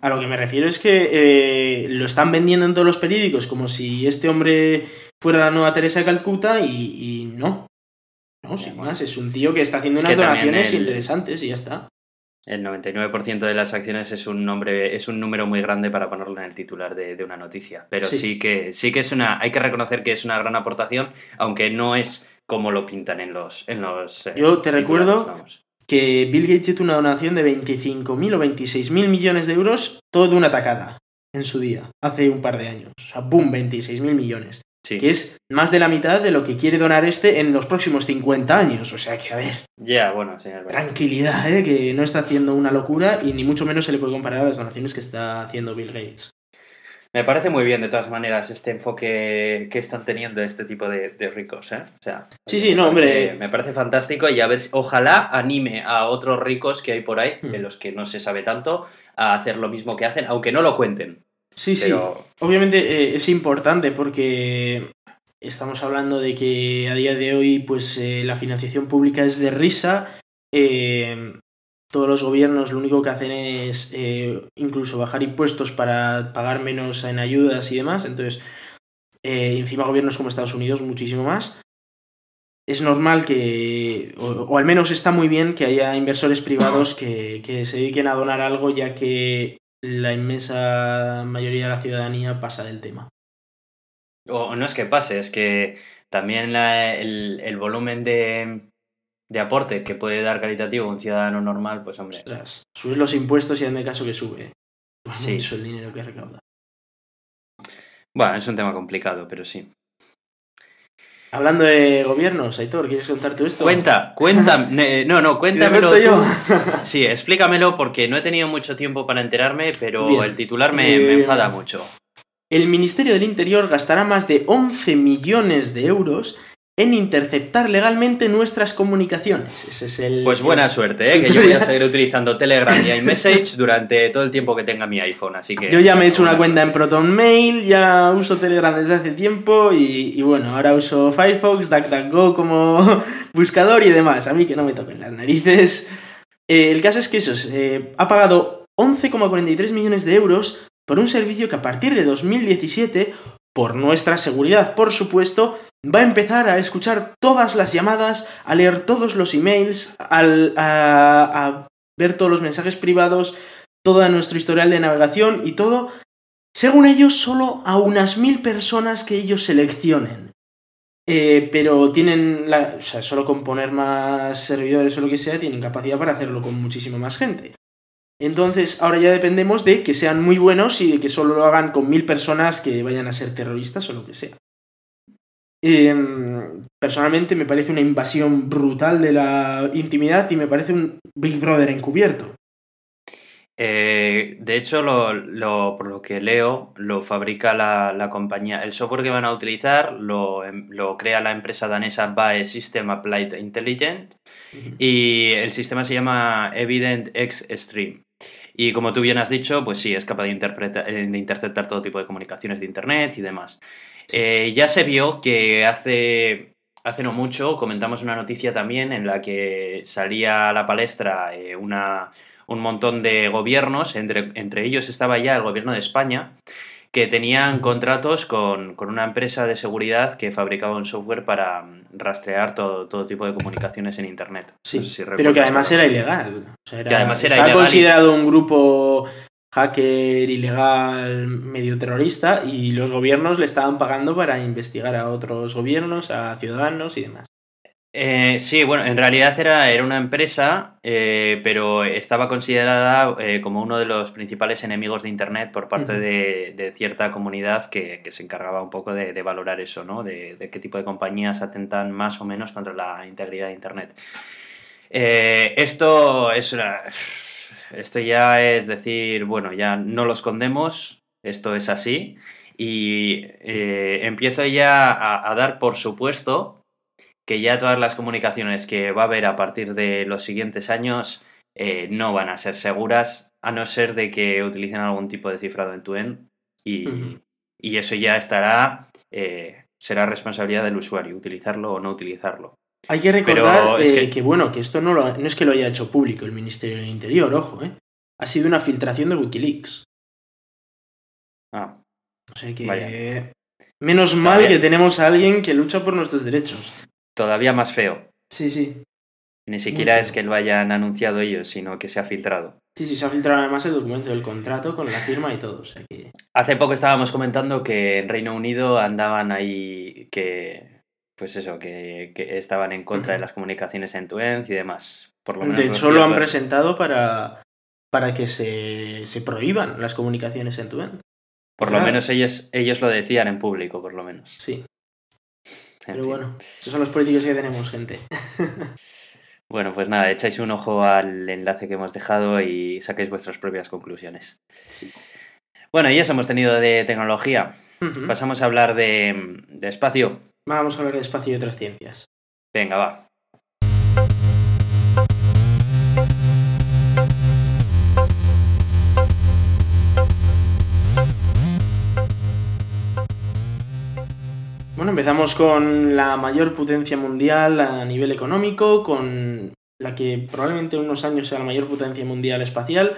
A lo que me refiero es que eh, lo están vendiendo en todos los periódicos como si este hombre fuera la nueva Teresa de Calcuta y, y no. No, sin bueno. más, es un tío que está haciendo unas es donaciones el, interesantes y ya está. El 99% de las acciones es un nombre, es un número muy grande para ponerlo en el titular de, de una noticia. Pero sí. sí. que sí que es una. Hay que reconocer que es una gran aportación, aunque no es como lo pintan en los. En los eh, Yo te recuerdo vamos. que Bill Gates hizo una donación de 25.000 o 26.000 millones de euros, todo de una tacada, en su día, hace un par de años. O sea, ¡boom! 26.000 millones. Sí. que es más de la mitad de lo que quiere donar este en los próximos 50 años. O sea que, a ver. Ya, yeah, bueno, sí, Tranquilidad, ¿eh? que no está haciendo una locura y ni mucho menos se le puede comparar a las donaciones que está haciendo Bill Gates. Me parece muy bien, de todas maneras, este enfoque que están teniendo este tipo de, de ricos, ¿eh? O sea, sí, sí, no, me hombre. Parece, me parece fantástico y a ver, ojalá anime a otros ricos que hay por ahí, Hmm. de los que no se sabe tanto, a hacer lo mismo que hacen, aunque no lo cuenten. Sí, Pero... sí. Obviamente eh, es importante porque estamos hablando de que a día de hoy pues eh, la financiación pública es de risa. Eh, todos los gobiernos lo único que hacen es eh, incluso bajar impuestos para pagar menos en ayudas y demás. Entonces, encima gobiernos como Estados Unidos muchísimo más. Es normal que, o, o, al menos está muy bien que haya inversores privados que, que se dediquen a donar algo ya que la inmensa mayoría de la ciudadanía pasa del tema. O no es que pase, es que también la, el, el, volumen de, de, aporte que puede dar caritativo un ciudadano normal, pues hombre. Ostras, subes los impuestos y en el caso que sube. Pues sí. mucho el dinero que recauda. Bueno, es un tema complicado, pero sí. Hablando de gobiernos, Aitor, ¿quieres contar tú esto? Cuenta, cuéntame. No, no, cuéntamelo tú. yo? Sí, explícamelo porque no he tenido mucho tiempo para enterarme, pero Bien. el titular me, eh... me, enfada mucho. el Ministerio del Interior gastará más de 11 millones de euros en interceptar legalmente nuestras comunicaciones. Ese es el. Pues buena suerte, ¿eh? que yo voy a seguir utilizando Telegram y iMessage durante todo el tiempo que tenga mi iPhone, así que. Yo ya me he hecho una cuenta en ProtonMail, ya uso Telegram desde hace tiempo y, y bueno, ahora uso Firefox, DuckDuckGo como buscador y demás. A mí que no me toquen las narices. Eh, el caso es que eso, eh, ha pagado 11,43 millones de euros por un servicio que a partir de 2017, por nuestra seguridad, por supuesto, va a empezar a escuchar todas las llamadas, a leer todos los emails, a, a ver todos los mensajes privados, todo nuestro historial de navegación y todo, según ellos, solo a unas mil personas que ellos seleccionen. Eh, pero tienen, o sea, solo con poner más servidores o lo que sea, tienen capacidad para hacerlo con muchísima más gente. Entonces, ahora ya dependemos de que sean muy buenos y de que solo lo hagan con mil personas que vayan a ser terroristas o lo que sea. Em, personalmente me parece una invasión brutal de la intimidad y me parece un Big Brother encubierto. Eh, de hecho, lo, lo- por lo que leo, lo fabrica la, la compañía. El software que van a utilizar lo, em- lo crea la empresa danesa BAE System Applied Intelligent y el sistema se llama Evident X Stream. Y como tú bien has dicho, pues sí, es capaz de, eh, de interceptar todo tipo de comunicaciones de Internet y demás. Eh, ya se vio que hace, hace no mucho comentamos una noticia también en la que salía a la palestra eh, una, un montón de gobiernos, entre, entre ellos estaba ya el gobierno de España, que tenían contratos con, con una empresa de seguridad que fabricaba un software para mm, rastrear todo, todo tipo de comunicaciones en Internet. Sí, No sé si pero que además era ilegal. O sea, era- Que además era estaba ilegal y- considerado un grupo hacker ilegal medio terrorista y los gobiernos le estaban pagando para investigar a otros gobiernos, a ciudadanos y demás. Eh, sí, bueno, en realidad era, era una empresa, eh, pero estaba considerada eh, como uno de los principales enemigos de Internet por parte de, de cierta comunidad que, que se encargaba un poco de, de valorar eso, ¿no? De, de qué tipo de compañías atentan más o menos contra la integridad de Internet. Eh, esto es una- Esto ya es decir, bueno, ya no lo escondemos, esto es así, y eh, empiezo ya a, a dar por supuesto que ya todas las comunicaciones que va a haber a partir de los siguientes años eh, no van a ser seguras, a no ser de que utilicen algún tipo de cifrado en tu end y, y eso ya estará, eh, será responsabilidad del usuario, utilizarlo o no utilizarlo. Hay que recordar es eh, que- que... bueno, que esto no, lo- no es que lo haya hecho público el Ministerio del Interior, ojo, ¿eh? Ha sido una filtración de Wikileaks. Ah, O sea que... Vaya. Menos mal que tenemos a alguien que lucha por nuestros derechos. todavía más feo. Sí, sí. Ni siquiera es que lo hayan anunciado ellos, sino que se ha filtrado. Sí, sí, se ha filtrado además el documento del contrato con la firma y todo. O sea que... Hace poco estábamos comentando que en Reino Unido andaban ahí que, pues eso, que, que estaban en contra de las comunicaciones en tu end y demás. Por lo menos De hecho, lo han presentado para, para que se, se prohíban las comunicaciones en tu end. Por lo menos ellos, ellos lo decían en público, por lo menos. Sí, En pero fin. bueno, esos son los políticos que tenemos, gente. Bueno, pues nada, echáis un ojo al enlace que hemos dejado y saquéis vuestras propias conclusiones. Sí. Bueno, y eso hemos tenido de tecnología. Pasamos a hablar de, de espacio. Vamos a hablar de espacio y otras ciencias. Venga, va. Bueno, empezamos con la mayor potencia mundial a nivel económico, con la que probablemente en unos años sea la mayor potencia mundial espacial,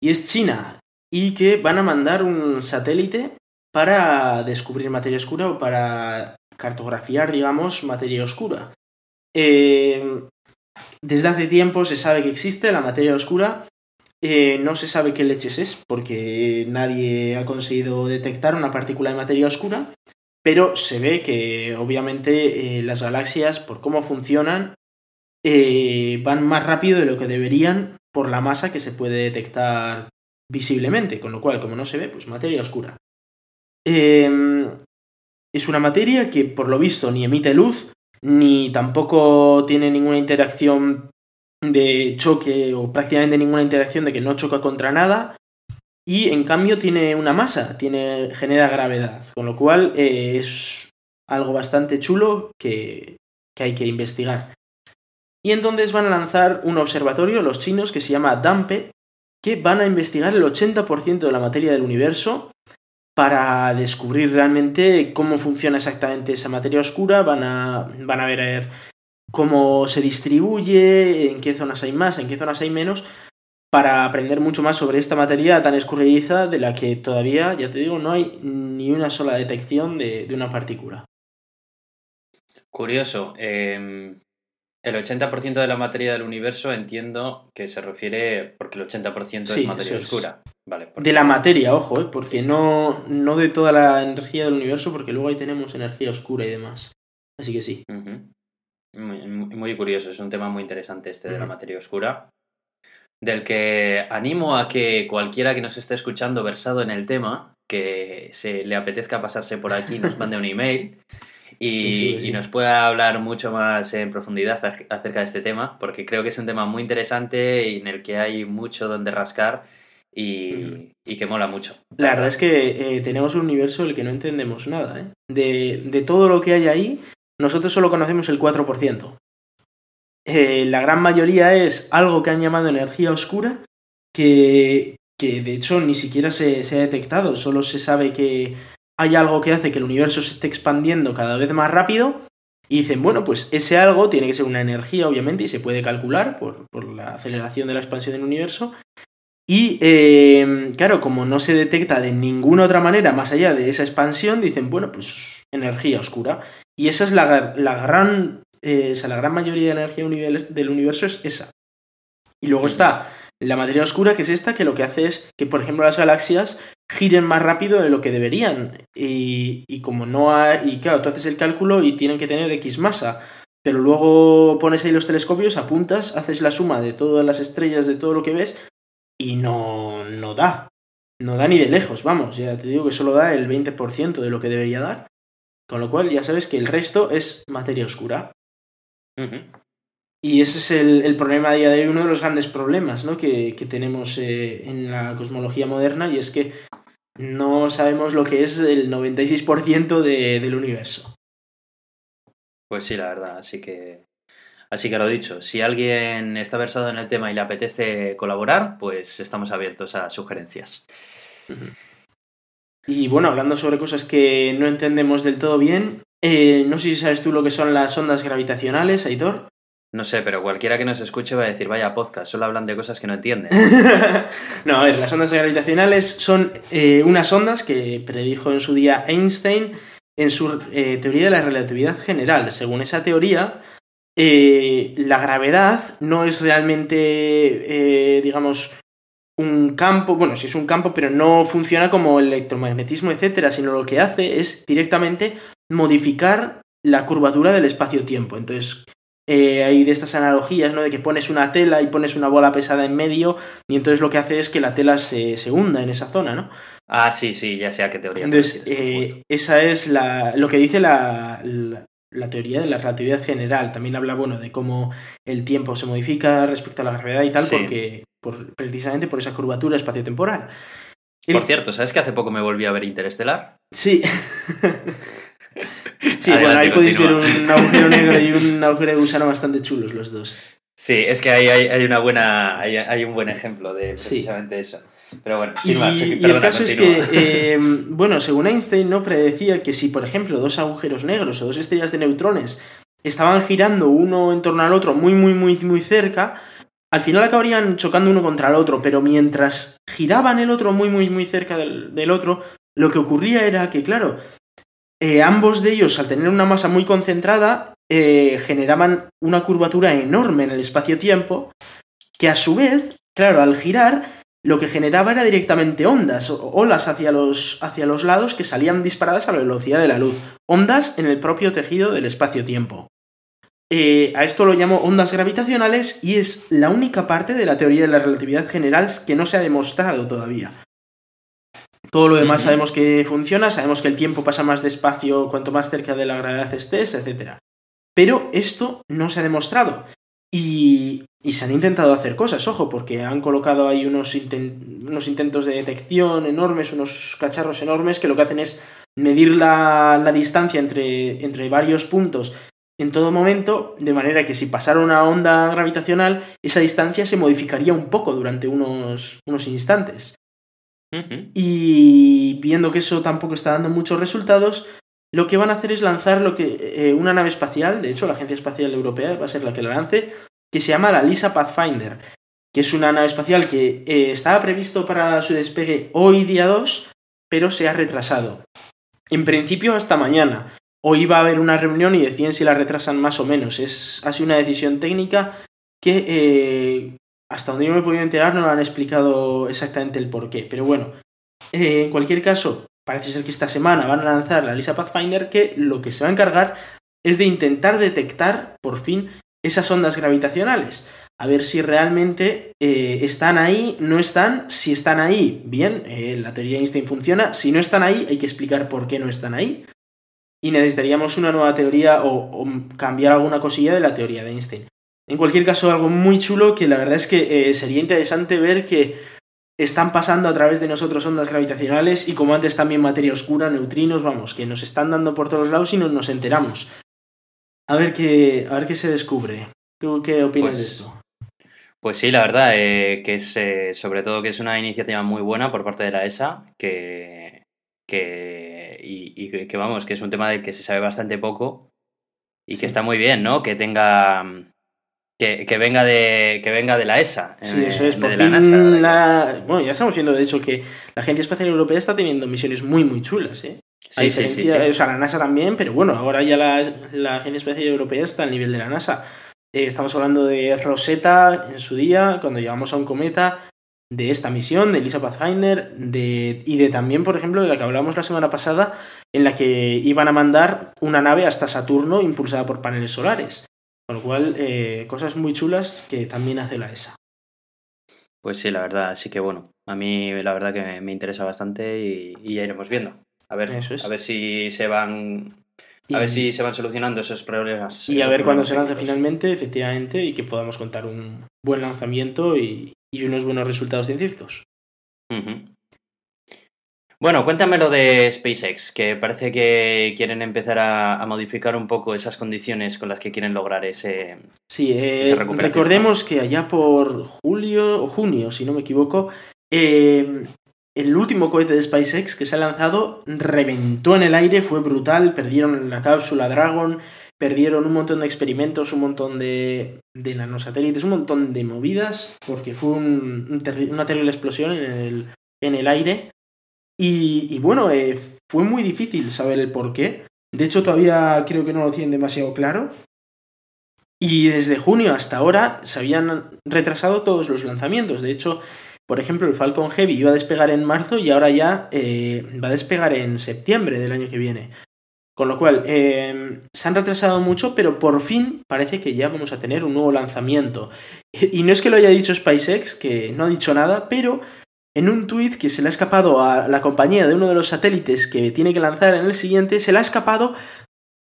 y es China, y que van a mandar un satélite para descubrir materia oscura o para cartografiar, digamos, materia oscura. Eh, desde hace tiempo se sabe que existe la materia oscura, eh, no se sabe qué leches es, porque nadie ha conseguido detectar una partícula de materia oscura, pero se ve que obviamente eh, las galaxias, por cómo funcionan, van más rápido de lo que deberían por la masa que se puede detectar visiblemente, con lo cual, como no se ve, pues materia oscura. Eh, es una materia que por lo visto ni emite luz, ni tampoco tiene ninguna interacción de choque o prácticamente ninguna interacción de que no choca contra nada. y en cambio tiene una masa, tiene, genera gravedad, con lo cual eh, es algo bastante chulo que, que hay que investigar. Y entonces van a lanzar un observatorio, los chinos, que se llama DAMPE, que van a investigar el 80% de la materia del universo para descubrir realmente cómo funciona exactamente esa materia oscura, van a, van a ver cómo se distribuye, en qué zonas hay más, en qué zonas hay menos, para aprender mucho más sobre esta materia tan escurridiza de la que todavía, ya te digo, no hay ni una sola detección de, una partícula. Curioso. Em, el 80% de la materia del universo entiendo que se refiere porque el 80% es materia oscura. Vale, De la materia, ojo, ¿eh? porque no, no de toda la energía del universo, porque luego ahí tenemos energía oscura y demás. Así que sí. muy, curioso, es un tema muy interesante este de la materia oscura del que animo a que cualquiera que nos esté escuchando versado en el tema, que se le apetezca pasarse por aquí, nos mande un email y, nos pueda hablar mucho más en profundidad acerca de este tema, porque creo que es un tema muy interesante y en el que hay mucho donde rascar y, que mola mucho. La verdad es que eh, tenemos un universo del que no entendemos nada. ¿eh? De, de todo lo que hay ahí, nosotros solo conocemos el 4%. Eh, la gran mayoría es algo que han llamado energía oscura, que, que de hecho ni siquiera se, se, ha detectado, solo se sabe que hay algo que hace que el universo se esté expandiendo cada vez más rápido, y dicen, bueno, pues ese algo tiene que ser una energía, obviamente, y se puede calcular por, por la aceleración de la expansión del universo. Y eh, claro, como no se detecta de ninguna otra manera más allá de esa expansión, dicen, bueno, pues energía oscura. Y esa es la, la gran eh, la gran mayoría de energía del universo es esa. Y luego está la materia oscura, que es esta, que lo que hace es que, por ejemplo, las galaxias giren más rápido de lo que deberían. Y, y como no hay. Y claro, tú haces el cálculo y tienen que tener X masa. Pero luego pones ahí los telescopios, apuntas, haces la suma de todas las estrellas, de todo lo que ves, y no, no da. No da ni de lejos, vamos. Ya te digo que solo da el 20% de lo que debería dar. Con lo cual ya sabes que el resto es materia oscura. Y ese es el, problema a día de hoy, uno de los grandes problemas ¿no? que, tenemos eh, en la cosmología moderna, y es que no sabemos lo que es el 96% de, del universo. Pues sí, la verdad, así que. Así que lo dicho, si alguien está versado en el tema y le apetece colaborar, pues estamos abiertos a sugerencias. Y bueno, hablando sobre cosas que no entendemos del todo bien, eh, no sé si sabes tú lo que son las ondas gravitacionales, Aitor. No sé, pero cualquiera que nos escuche va a decir, vaya podcast, solo hablan de cosas que no entienden. no, a ver, las ondas gravitacionales son eh, unas ondas que predijo en su día Einstein en su eh, teoría de la relatividad general. Según esa teoría, la gravedad no es realmente, digamos, un campo, bueno, sí es un campo, pero no funciona como el electromagnetismo, etcétera, sino lo que hace es directamente modificar la curvatura del espacio-tiempo. Entonces, eh, hay de estas analogías, ¿no? De que pones una tela y pones una bola pesada en medio, y entonces lo que hace es que la tela se, hunda en esa zona, ¿no? Ah, sí, sí, ya sé a qué teoría. Entonces, eh, esa es la, lo que dice la, la, teoría de la relatividad general. También habla, bueno, de cómo el tiempo se modifica respecto a la gravedad y tal, porque por, precisamente por esa curvatura espacio-temporal. Por cierto, ¿sabes que hace poco me volví a ver Interestelar? Sí. Sí, bueno, ahí podéis ver un agujero negro y un agujero de gusano bastante chulos los dos. Sí, es que hay, hay, una buena, hay, un buen ejemplo de precisamente eso. Pero bueno, sin y, más. y el caso es que, eh, bueno, según Einstein no predecía que si, por ejemplo, dos agujeros negros o dos estrellas de neutrones estaban girando uno en torno al otro muy, muy, muy, muy cerca, al final acabarían chocando uno contra el otro, pero mientras giraban el otro muy, muy, muy cerca del, del otro, lo que ocurría era que, claro, eh, ambos de ellos, al tener una masa muy concentrada, eh, generaban una curvatura enorme en el espacio-tiempo, que a su vez, claro, al girar, lo que generaba era directamente ondas, olas hacia los, hacia los lados que salían disparadas a la velocidad de la luz, ondas en el propio tejido del espacio-tiempo. Eh, a esto lo llamo ondas gravitacionales y es la única parte de la teoría de la relatividad general que no se ha demostrado todavía. Todo lo demás sabemos que funciona, sabemos que el tiempo pasa más despacio cuanto más cerca de la gravedad estés, etc. Pero esto no se ha demostrado. Y, y se han intentado hacer cosas, ojo, porque han colocado ahí unos, unos intentos de detección enormes, unos cacharros enormes que lo que hacen es medir la, la distancia entre, entre varios puntos en todo momento, de manera que si pasara una onda gravitacional, esa distancia se modificaría un poco durante unos, unos instantes. Y viendo que eso tampoco está dando muchos resultados, lo que van a hacer es lanzar lo que, eh, una nave espacial, de hecho la Agencia Espacial Europea va a ser la que la lance, que se llama la LISA Pathfinder, que es una nave espacial que eh, estaba previsto para su despegue hoy día 2, pero se ha retrasado. En principio hasta mañana. Hoy va a haber una reunión y deciden si la retrasan más o menos. Es así una decisión técnica que eh, hasta donde yo me he podido enterar no han explicado exactamente el por qué. Pero bueno, en cualquier caso, parece ser que esta semana van a lanzar la Lisa Pathfinder que lo que se va a encargar es de intentar detectar por fin esas ondas gravitacionales. A ver si realmente eh, están ahí, no están. Si están ahí, bien, eh, la teoría de Einstein funciona. Si no están ahí, hay que explicar por qué no están ahí. Y necesitaríamos una nueva teoría o, cambiar alguna cosilla de la teoría de Einstein. En cualquier caso, algo muy chulo que la verdad es que eh, sería interesante ver que están pasando a través de nosotros ondas gravitacionales y como antes también materia oscura, neutrinos, vamos, que nos están dando por todos lados y no nos enteramos. A ver qué, a ver qué se descubre. ¿Tú qué opinas de pues esto? Pues sí, la verdad, eh, que es eh, sobre todo que es una iniciativa muy buena por parte de la ESA, que, que y, que vamos, que es un tema del que se sabe bastante poco y que está muy bien, ¿no? Que tenga que, que, venga de que venga de la ESA. Sí, eso es. Por fin la, Bueno, ya estamos viendo de hecho que la Agencia Espacial Europea está teniendo misiones muy muy chulas, ¿eh? Sí, sí, sí, O sea, la NASA también, pero bueno, ahora ya la, la Agencia Espacial Europea está al nivel de la NASA. Eh, estamos hablando de Rosetta en su día, cuando llegamos a un cometa, de esta misión, de Elisa Pathfinder, de, y de también, por ejemplo, de la que hablamos la semana pasada, en la que iban a mandar una nave hasta Saturno impulsada por paneles solares. Con lo cual, eh, cosas muy chulas que también hace la ESA. Pues sí, la verdad, sí que bueno. A mí la verdad que me, interesa bastante y, ya iremos viendo. A ver, a ver si se van a ver si se van solucionando esos problemas. Y a ver cuándo se lanza finalmente, efectivamente, y que podamos contar un buen lanzamiento y, unos buenos resultados científicos. Bueno, cuéntame lo de SpaceX, que parece que quieren empezar a, modificar un poco esas condiciones con las que quieren lograr ese. Sí, eh, recordemos que allá por julio o junio, si no me equivoco, eh, el último cohete de SpaceX que se ha lanzado reventó en el aire, fue brutal, perdieron la cápsula Dragon, perdieron un montón de experimentos, un montón de, de nanosatélites, un montón de movidas, porque fue una terrible explosión en el, en el aire. Y, bueno, eh, fue muy difícil saber el por qué. De hecho, todavía creo que no lo tienen demasiado claro. Y desde junio hasta ahora se habían retrasado todos los lanzamientos. De hecho, por ejemplo, el Falcon Heavy iba a despegar en marzo y ahora ya eh, va a despegar en septiembre del año que viene. Con lo cual, em, se han retrasado mucho, pero por fin parece que ya vamos a tener un nuevo lanzamiento. Y no es que lo haya dicho SpaceX, que no ha dicho nada, pero en un tuit que se le ha escapado a la compañía de uno de los satélites que tiene que lanzar en el siguiente, se le ha escapado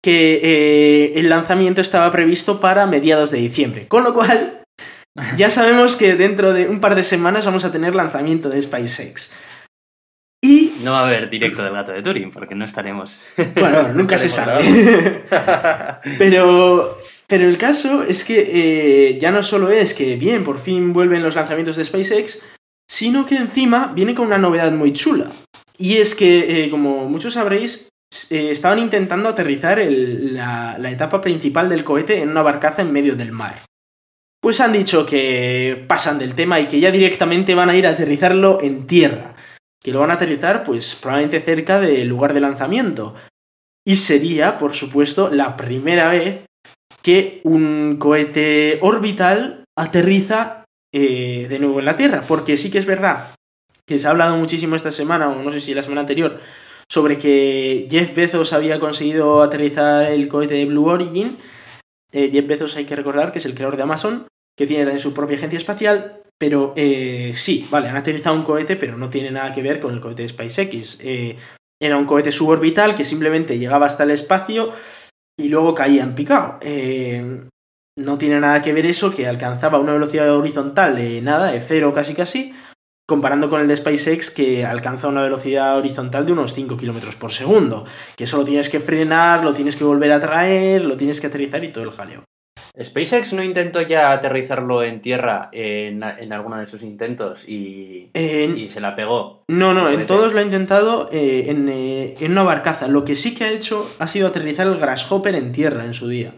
que eh, el lanzamiento estaba previsto para mediados de diciembre. Con lo cual, ya sabemos que dentro de un par de semanas vamos a tener lanzamiento de SpaceX. Y... No va a haber directo del gato de Turing, porque no estaremos... Bueno, nunca se sabe. pero, pero el caso es que eh, ya no solo es que, bien, por fin vuelven los lanzamientos de SpaceX, sino que encima viene con una novedad muy chula. Y es que, eh, como muchos sabréis, eh, estaban intentando aterrizar la, la etapa principal del cohete en una barcaza en medio del mar pues han dicho que pasan del tema y que ya directamente van a ir a aterrizarlo en tierra. Que lo van a aterrizar, pues probablemente cerca del lugar de lanzamiento. Y sería, por supuesto, la primera vez que un cohete orbital aterriza eh, de nuevo en la Tierra. Porque sí que es verdad que se ha hablado muchísimo esta semana, o no sé si la semana anterior, sobre que Jeff Bezos había conseguido aterrizar el cohete de Blue Origin. Eh, Jeff Bezos hay que recordar que es el creador de Amazon que tiene también su propia agencia espacial, pero eh, sí, vale, han aterrizado un cohete, pero no tiene nada que ver con el cohete de SpaceX. Era un cohete suborbital que simplemente llegaba hasta el espacio y luego caía en picado. No tiene nada que ver eso que alcanzaba una velocidad horizontal de nada, de cero casi casi, comparando con el de SpaceX que alcanza una velocidad horizontal de unos 5 kilómetros por segundo, que eso lo tienes que frenar, lo tienes que volver a traer, lo tienes que aterrizar y todo el jaleo. SpaceX no intentó ya aterrizarlo en tierra en, en alguno de sus intentos y, En- y se la pegó. No, no, en todos lo ha intentado eh, en, eh, en una barcaza. Lo que sí que ha hecho ha sido aterrizar el Grasshopper en tierra en su día.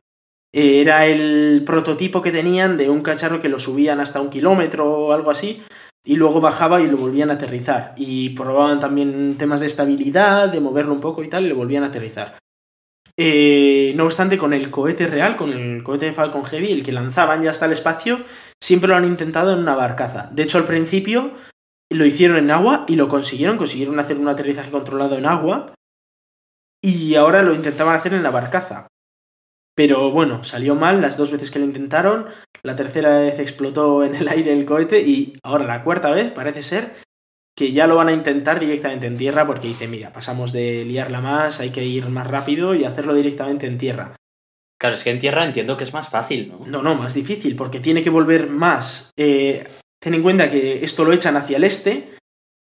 Era el prototipo que tenían de un cacharro que lo subían hasta un kilómetro o algo así, y luego bajaba y lo volvían a aterrizar. Y probaban también temas de estabilidad, de moverlo un poco y tal, y lo volvían a aterrizar. Eh, no obstante, con el cohete real, con el cohete de Falcon Heavy, el que lanzaban ya hasta el espacio, siempre lo han intentado en una barcaza. De hecho, al principio lo hicieron en agua y lo consiguieron, consiguieron hacer un aterrizaje controlado en agua y ahora lo intentaban hacer en la barcaza. Pero bueno, salió mal las dos veces que lo intentaron, la tercera vez explotó en el aire el cohete y ahora la cuarta vez parece ser que ya lo van a intentar directamente en tierra porque dice, mira, pasamos de liarla más, hay que ir más rápido y hacerlo directamente en tierra. Claro, es que en tierra entiendo que es más fácil, ¿no? No, no, más difícil, porque tiene que volver más. Eh, ten en cuenta que esto lo echan hacia el este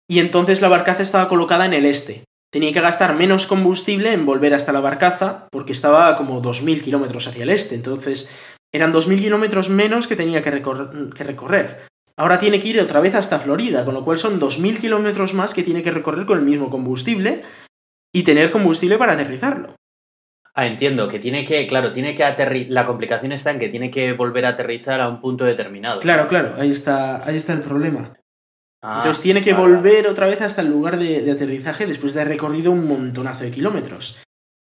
y entonces la barcaza estaba colocada en el este. Tenía que gastar menos combustible en volver hasta la barcaza porque estaba como 2.000 kilómetros hacia el este. Entonces eran 2.000 kilómetros menos que tenía que, recor- que recorrer. Ahora tiene que ir otra vez hasta Florida, con lo cual son 2.000 kilómetros más que tiene que recorrer con el mismo combustible y tener combustible para aterrizarlo. Ah, entiendo, que tiene que, claro, tiene que aterrizar. La complicación está en que tiene que volver a aterrizar a un punto determinado. Claro, claro, ahí está, ahí está el problema. Ah, Entonces tiene que vale, volver otra vez hasta el lugar de, de aterrizaje después de haber recorrido un montonazo de kilómetros.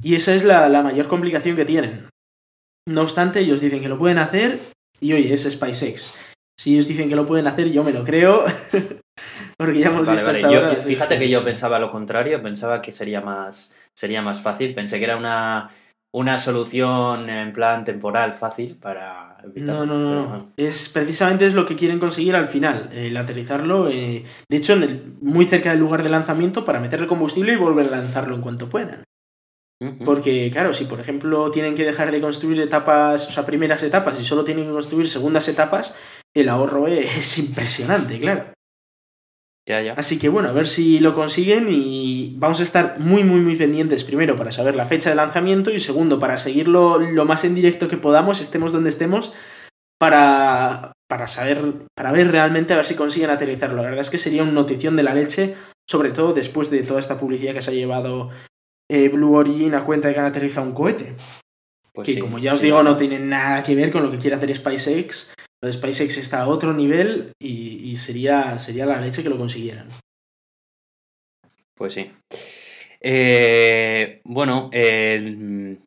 Y esa es la, la mayor complicación que tienen. No obstante, ellos dicen que lo pueden hacer y oye, es SpaceX. Si ellos dicen que lo pueden hacer, yo me lo creo. Porque ya hemos Vale, visto vale. hasta Yo- ahora. fíjate que yo pensaba lo contrario, pensaba que sería más, sería más fácil. Pensé que era una, una solución en plan temporal fácil para evitar. No, no, no, no. Es precisamente es lo que quieren conseguir al final, el aterrizarlo, eh, de hecho, en el- muy cerca del lugar de lanzamiento para meterle combustible y volver a lanzarlo en cuanto puedan. Porque, claro, si por ejemplo tienen que dejar de construir etapas, o sea, primeras etapas y solo tienen que construir segundas etapas, el ahorro es impresionante, claro. Ya, ya. Así que bueno, a ver si lo consiguen y vamos a estar muy, muy, muy pendientes, primero para saber la fecha de lanzamiento y segundo para seguirlo lo más en directo que podamos, estemos donde estemos, para, para saber, para ver realmente a ver si consiguen aterrizarlo. La verdad es que sería una notición de la leche, sobre todo después de toda esta publicidad que se ha llevado eh, Blue Origin a cuenta de que han aterrizado un cohete. Pues que sí, como ya os sí, digo, no tiene nada que ver con lo que quiere hacer SpaceX. Lo de SpaceX está a otro nivel y, y sería, sería la leche que lo consiguieran. Pues sí. Eh, bueno, eh,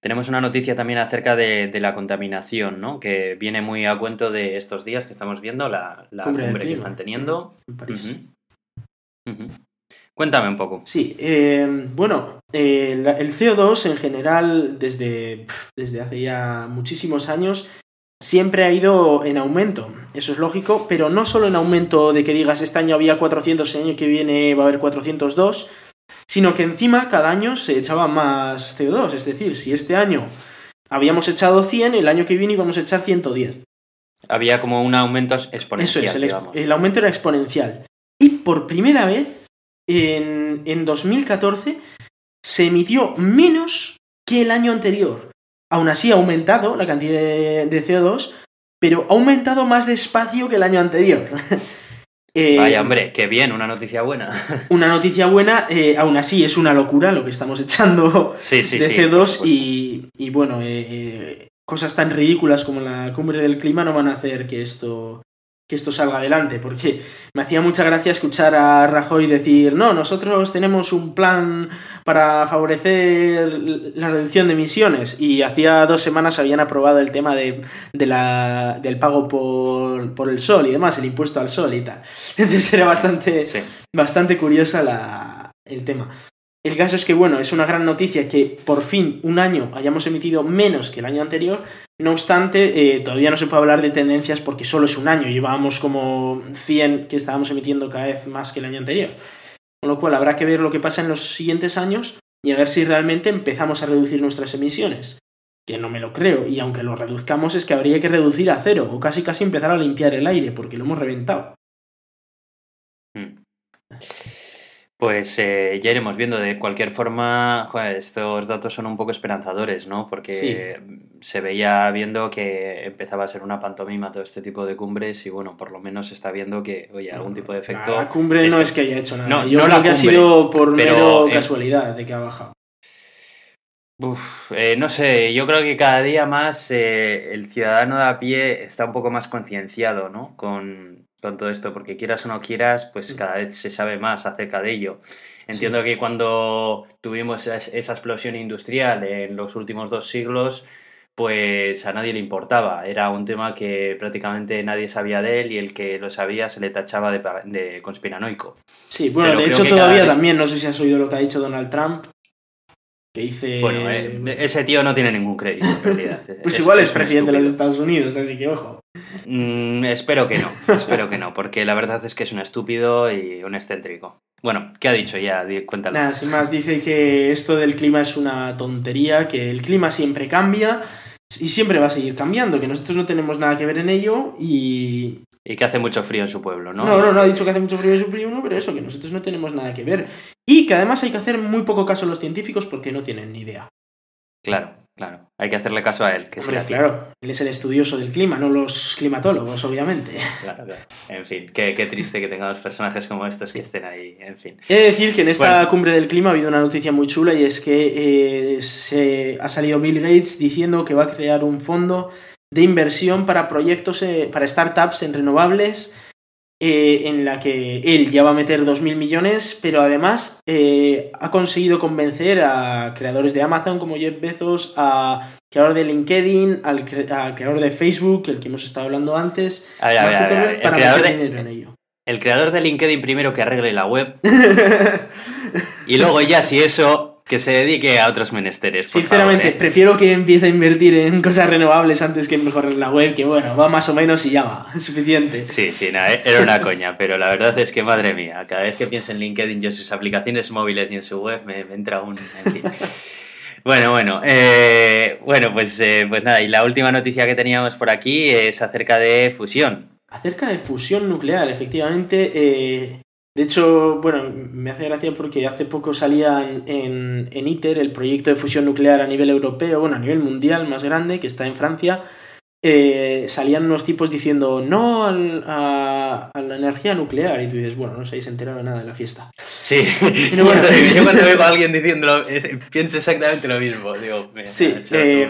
tenemos una noticia también acerca de, de la contaminación, ¿no? Que viene muy a cuento de estos días que estamos viendo, la, la Cumbre que están teniendo. En París. Cuéntame un poco. Sí, eh, bueno, eh, el CO2 en general desde, desde hace ya muchísimos años siempre ha ido en aumento. Eso es lógico, pero no solo en aumento de que digas este año había 400, el año que viene va a haber 402, sino que encima cada año se echaba más CO2. Es decir, si este año habíamos echado 100, el año que viene íbamos a echar 110. Había como un aumento Eso exponencial, es, el, el aumento era exponencial. Y por primera vez, en, en 2014, se emitió menos que el año anterior. Aún así ha aumentado la cantidad de, de CO2, pero ha aumentado más despacio que el año anterior. Eh, Vaya, hombre, qué bien, una noticia buena. Una noticia buena, eh, aún así es una locura lo que estamos echando Sí, sí, de sí. por CO2 supuesto. y, y bueno, eh, eh, cosas tan ridículas como la cumbre del clima no van a hacer que esto, que esto salga adelante, porque me hacía mucha gracia escuchar a Rajoy decir, no, nosotros tenemos un plan para favorecer la reducción de emisiones y hacía dos semanas habían aprobado el tema de, de la, del pago por, por el sol y demás, el impuesto al sol y tal. Entonces era bastante Sí. bastante curiosa la, el tema. El caso es que, bueno, es una gran noticia que por fin un año hayamos emitido menos que el año anterior. No obstante, eh, todavía no se puede hablar de tendencias porque solo es un año. Llevábamos como 100 que estábamos emitiendo cada vez más que el año anterior. Con lo cual habrá que ver lo que pasa en los siguientes años y a ver si realmente empezamos a reducir nuestras emisiones. que no me lo creo, y aunque lo reduzcamos es que habría que reducir a cero, o casi casi empezar a limpiar el aire, porque lo hemos reventado. Pues eh, ya iremos viendo. De cualquier forma, joder, estos datos son un poco esperanzadores, ¿no? Porque se veía viendo que empezaba a ser una pantomima todo este tipo de cumbres y bueno, por lo menos se está viendo que, oye, algún tipo de efecto. La cumbre no es que haya hecho nada. No, Yo creo que ha sido por mero casualidad de que ha bajado. Uf, eh, no sé, yo creo que cada día más eh, el ciudadano de a pie está un poco más concienciado, ¿no? Con, con todo esto, porque quieras o no quieras, pues mm. cada vez se sabe más acerca de ello. Entiendo que cuando tuvimos esa explosión industrial en los últimos dos siglos, pues a nadie le importaba. Era un tema que prácticamente nadie sabía de él y el que lo sabía se le tachaba de, conspiranoico. Sí, bueno, de hecho todavía también, no sé si has oído lo que ha dicho Donald Trump, que dice... Bueno, eh, ese tío no tiene ningún crédito, en realidad. pues igual es, presidente de los Estados Unidos, así que ojo. Mm, espero que no, espero que no, porque la verdad es que es un estúpido y un excéntrico. Bueno, ¿qué ha dicho ya? Cuéntalo. Nada, sin más, dice que esto del clima es una tontería, que el clima siempre cambia y siempre va a seguir cambiando, que nosotros no tenemos nada que ver en ello y... Y que hace mucho frío en su pueblo, ¿no? No, no, no ha dicho que hace mucho frío en su pueblo, pero eso, que nosotros no tenemos nada que ver. Y que además hay que hacer muy poco caso a los científicos porque no tienen ni idea. Claro, claro. Hay que hacerle caso a él. Que Hombre, claro. Él es el estudioso del clima, no los climatólogos, obviamente. Claro, claro. En fin, qué, triste que tengamos personajes como estos que estén ahí. En fin. He de decir que en esta cumbre del clima ha habido una noticia muy chula y es que eh, se ha salido Bill Gates diciendo que va a crear un fondo de inversión para proyectos, eh, para startups en renovables eh, en la que él ya va a meter 2.000 millones, pero además eh, ha conseguido convencer a creadores de Amazon como Jeff Bezos, a creador de LinkedIn, al, creador de Facebook, el que hemos estado hablando antes, para meter dinero en ello. El creador de LinkedIn primero que arregle la web. Y luego ya si eso que se dedique a otros menesteres. Sinceramente, ¿eh? prefiero que empiece a invertir en cosas renovables antes que en mejorar la web, que bueno, va más o menos y ya va, suficiente. Sí, sí, eh, era una coña, pero la verdad es que madre mía, cada vez que pienso en LinkedIn, yo sus aplicaciones móviles y en su web, me, entra un... Bueno, bueno, eh, bueno, pues, pues nada, y la última noticia que teníamos por aquí es acerca de fusión. Acerca de fusión nuclear, efectivamente, de hecho, bueno, me hace gracia porque hace poco salía en, en, ITER el proyecto de fusión nuclear a nivel europeo, bueno, a nivel mundial más grande, que está en Francia, eh, salían unos tipos diciendo no a, la energía nuclear y tú dices, bueno, no se habéis enterado de nada de la fiesta. Sí, yo cuando veo a alguien diciéndolo pienso exactamente lo mismo. Digo, sí, eh,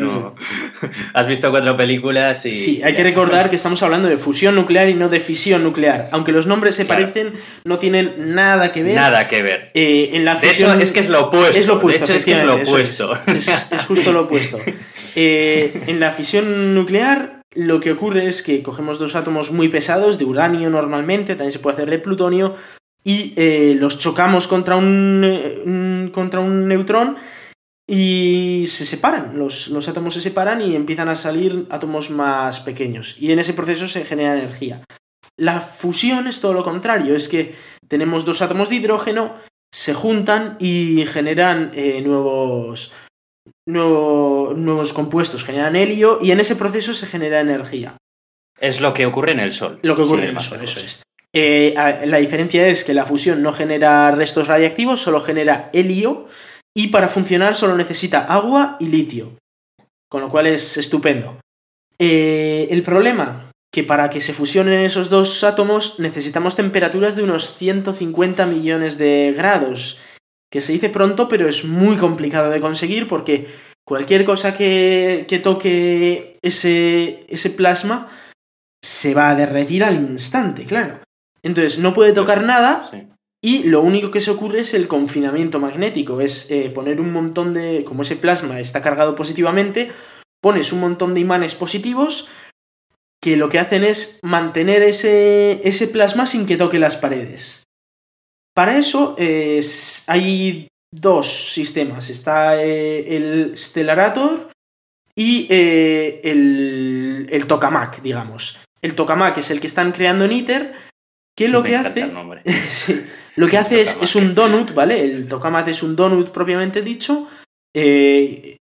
has visto cuatro películas y... Sí, hay que recordar que estamos hablando de fusión nuclear y no de fisión nuclear. Aunque los nombres se parecen, no tienen nada que ver. Nada que ver. Eh, en la fusión... De hecho, es que es lo opuesto. Es lo opuesto, de hecho, es que es lo opuesto. es justo lo opuesto. Eh, en la fisión nuclear lo que ocurre es que cogemos dos átomos muy pesados, de uranio normalmente, también se puede hacer de plutonio, y eh, los chocamos contra un, eh, contra un neutrón y se separan, los, los, átomos se separan y empiezan a salir átomos más pequeños, y en ese proceso se genera energía. La fusión es todo lo contrario, es que tenemos dos átomos de hidrógeno, se juntan y generan nuevos, nuevos compuestos generan helio y en ese proceso se genera energía. Es lo que ocurre en el Sol. Lo que ocurre en el Sol, eso es. Eh, la diferencia es que la fusión no genera restos radiactivos, solo genera helio y para funcionar solo necesita agua y litio. Con lo cual es estupendo. Eh, el problema, que para que se fusionen esos dos átomos necesitamos temperaturas de unos 150 millones de grados que se dice pronto, pero es muy complicado de conseguir porque cualquier cosa que, toque ese, ese plasma se va a derretir al instante, claro. Entonces no puede tocar nada y lo único que se ocurre es el confinamiento magnético, es eh, poner un montón de, como ese plasma está cargado positivamente, pones un montón de imanes positivos que lo que hacen es mantener ese, ese plasma sin que toque las paredes. Para eso hay dos sistemas. Está eh, el Stellarator y eh, el, el, Tokamak, digamos. El Tokamak es el que están creando en ITER, que lo que hace... lo que hace es, un donut, ¿vale? El Tokamak es un donut propiamente dicho. Eh,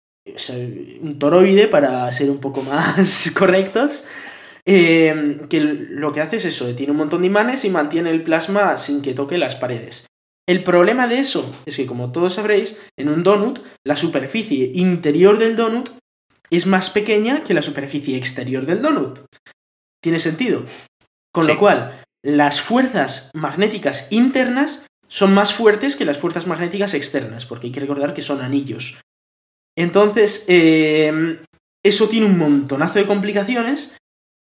un toroide para ser un poco más correctos, eh, que lo que hace es eso, tiene un montón de imanes y mantiene el plasma sin que toque las paredes. El problema de eso es que, como todos sabréis, en un donut, la superficie interior del donut es más pequeña que la superficie exterior del donut. ¿Tiene sentido? Con lo cual, las fuerzas magnéticas internas son más fuertes que las fuerzas magnéticas externas, porque hay que recordar que son anillos. Entonces, em, eso tiene un montonazo de complicaciones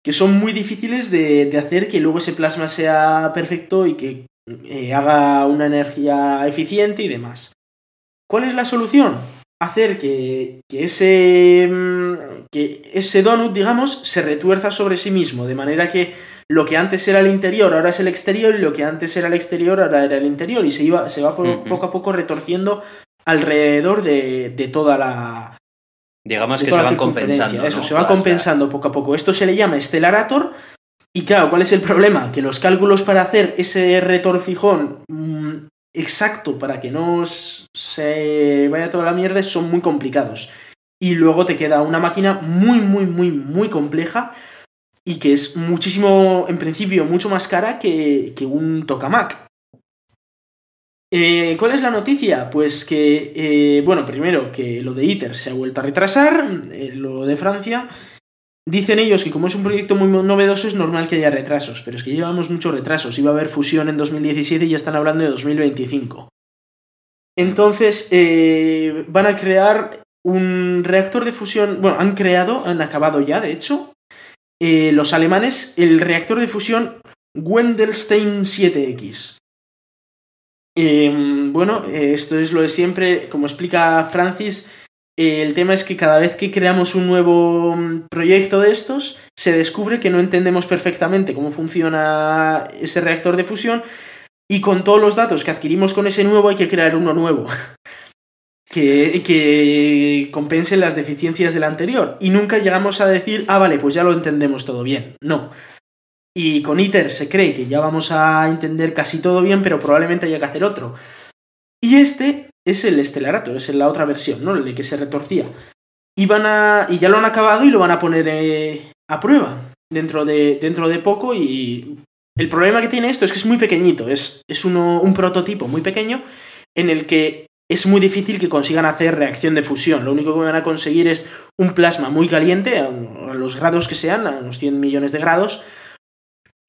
que son muy difíciles de, hacer que luego ese plasma sea perfecto y que eh, haga una energía eficiente y demás. ¿Cuál es la solución? Hacer que, ese, mm, que ese donut, digamos, se retuerza sobre sí mismo, de manera que lo que antes era el interior ahora es el exterior y lo que antes era el exterior ahora era el interior y se, iba, se va poco a poco retorciendo alrededor de, toda la... Digamos que se van compensando. Eso, se va compensando poco a poco. Esto se le llama estelarator y claro, ¿cuál es el problema? Que los cálculos para hacer ese retorcijón mm, exacto para que no se vaya toda la mierda son muy complicados. Y luego te queda una máquina muy, muy, muy, muy compleja y que es muchísimo, en principio, mucho más cara que, que un tokamak. Eh, ¿Cuál es la noticia? Pues que, eh, bueno, primero que lo de ITER se ha vuelto a retrasar, eh, lo de Francia, Dicen ellos que como es un proyecto muy novedoso es normal que haya retrasos, pero es que llevamos muchos retrasos. Iba a haber fusión en 2017 y ya están hablando de 2025. Entonces, van a crear un reactor de fusión, bueno, han creado, han acabado ya, de hecho, los alemanes, el reactor de fusión Wendelstein 7X. Em, bueno, eh, esto es lo de siempre, como explica Francis, el tema es que cada vez que creamos un nuevo mm, proyecto de estos, se descubre que no entendemos perfectamente cómo funciona ese reactor de fusión y con todos los datos que adquirimos con ese nuevo hay que crear uno nuevo. que, que compense las deficiencias del anterior. Y nunca llegamos a decir, ah, vale, pues ya lo entendemos todo bien. No. Y con ITER se cree que ya vamos a entender casi todo bien, pero probablemente haya que hacer otro. Y este es el Estelarato, es la otra versión, ¿no? El de que se retorcía. Y, van a, y ya lo han acabado y lo van a poner eh, a prueba dentro de, dentro de poco y el problema que tiene esto es que es muy pequeño, es, es uno, un prototipo muy pequeño en el que es muy difícil que consigan hacer reacción de fusión. Lo único que van a conseguir es un plasma muy caliente, a, los grados que sean, a unos 100 millones de grados,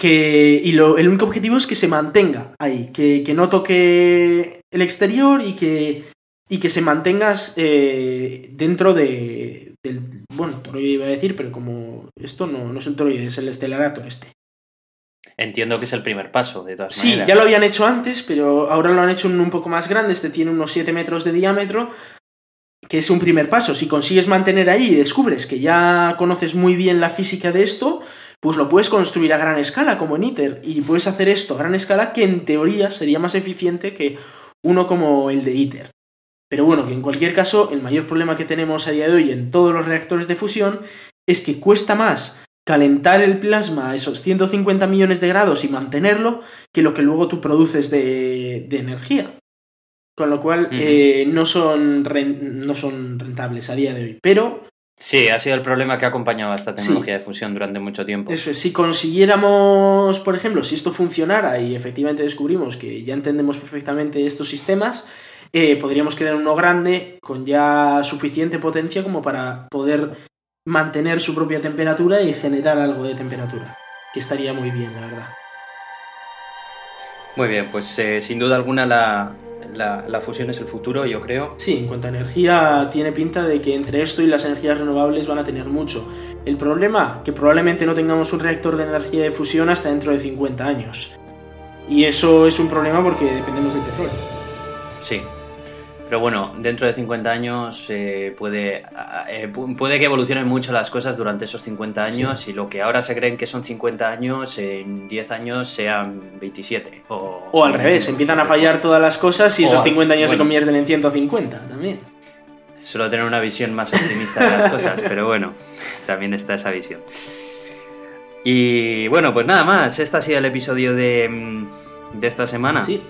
que, y lo, el único objetivo es que se mantenga ahí, que, que no toque el exterior y que, y que se mantengas eh, dentro de, del... Bueno, toroide iba a decir, pero como esto no, no es un toroide, es el estelarato este. Entiendo que es el primer paso, de todas maneras. Sí, ya lo habían hecho antes, pero ahora lo han hecho un poco más grande. Este tiene unos 7 metros de diámetro, que es un primer paso. Si consigues mantener ahí y descubres que ya conoces muy bien la física de esto, pues lo puedes construir a gran escala, como en ITER. Y puedes hacer esto a gran escala, que en teoría sería más eficiente que uno como el de ITER. Pero bueno, que en cualquier caso, el mayor problema que tenemos a día de hoy en todos los reactores de fusión es que cuesta más calentar el plasma a esos 150 millones de grados y mantenerlo que lo que luego tú produces de, energía. Con lo cual eh, no, son no son rentables a día de hoy. Pero Sí, ha sido el problema que ha acompañado a esta tecnología de fusión durante mucho tiempo. Eso es, si consiguiéramos, por ejemplo, si esto funcionara y efectivamente descubrimos que ya entendemos perfectamente estos sistemas, eh, podríamos crear uno grande con ya suficiente potencia como para poder mantener su propia temperatura y generar algo de temperatura, que estaría muy bien, la verdad. Muy bien, pues eh, sin duda alguna la, la, fusión es el futuro, yo creo. Sí, en cuanto a energía, tiene pinta de que entre esto y las energías renovables van a tener mucho. El problema, que probablemente no tengamos un reactor de energía de fusión hasta dentro de 50 años. Y eso es un problema porque dependemos del petróleo. Sí, pero bueno, dentro de 50 años eh, puede, eh, puede que evolucionen mucho las cosas durante esos 50 años y lo que ahora se creen que son 50 años, en 10 años sean 27. O, al revés, empiezan a fallar todas las cosas y esos 50 años se convierten en 150 también. Suelo tener una visión más optimista de las cosas, pero bueno, también está esa visión. Y bueno, pues nada más, este ha sido el episodio de, mm, de esta semana. Sí.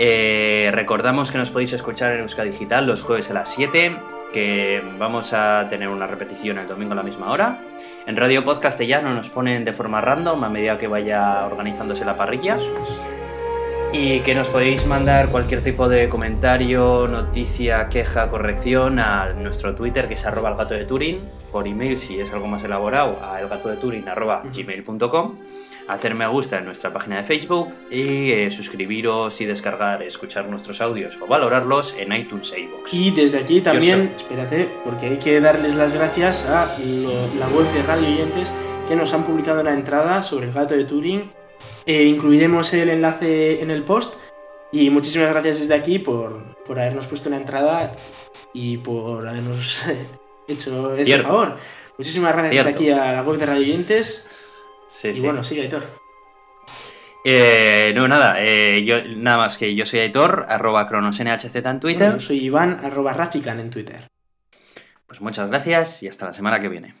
Eh, recordamos que nos podéis escuchar en Euska Digital los jueves a las 7 que vamos a tener una repetición el domingo a la misma hora. En Radio Podcast ya nos ponen de forma random a medida que vaya organizándose la parrilla. Y que nos podéis mandar cualquier tipo de comentario, noticia, queja, corrección a nuestro Twitter que es arroba el gato de Turing, por email si es algo más elaborado a elgatodeturing arroba gmail.com, hacer me gusta en nuestra página de Facebook y eh, suscribiros y descargar, escuchar nuestros audios o valorarlos en iTunes e iVoox. Y desde aquí también, espérate, porque hay que darles las gracias a lo- la web de Radio Oyentes que nos han publicado una entrada sobre el gato de Turing. Eh, incluiremos el enlace en el post. Y muchísimas gracias desde aquí por, por habernos puesto una entrada y por habernos hecho ese Cierto. favor. Muchísimas gracias desde aquí a la web de Radio Oyentes. Sí, y sí. bueno, sigue, Aitor. Eh, no, nada, eh, yo, nada más que yo soy Aitor, arroba cronosnhz en Twitter. Yo soy Iván, arroba Razican en Twitter. Pues muchas gracias y hasta la semana que viene.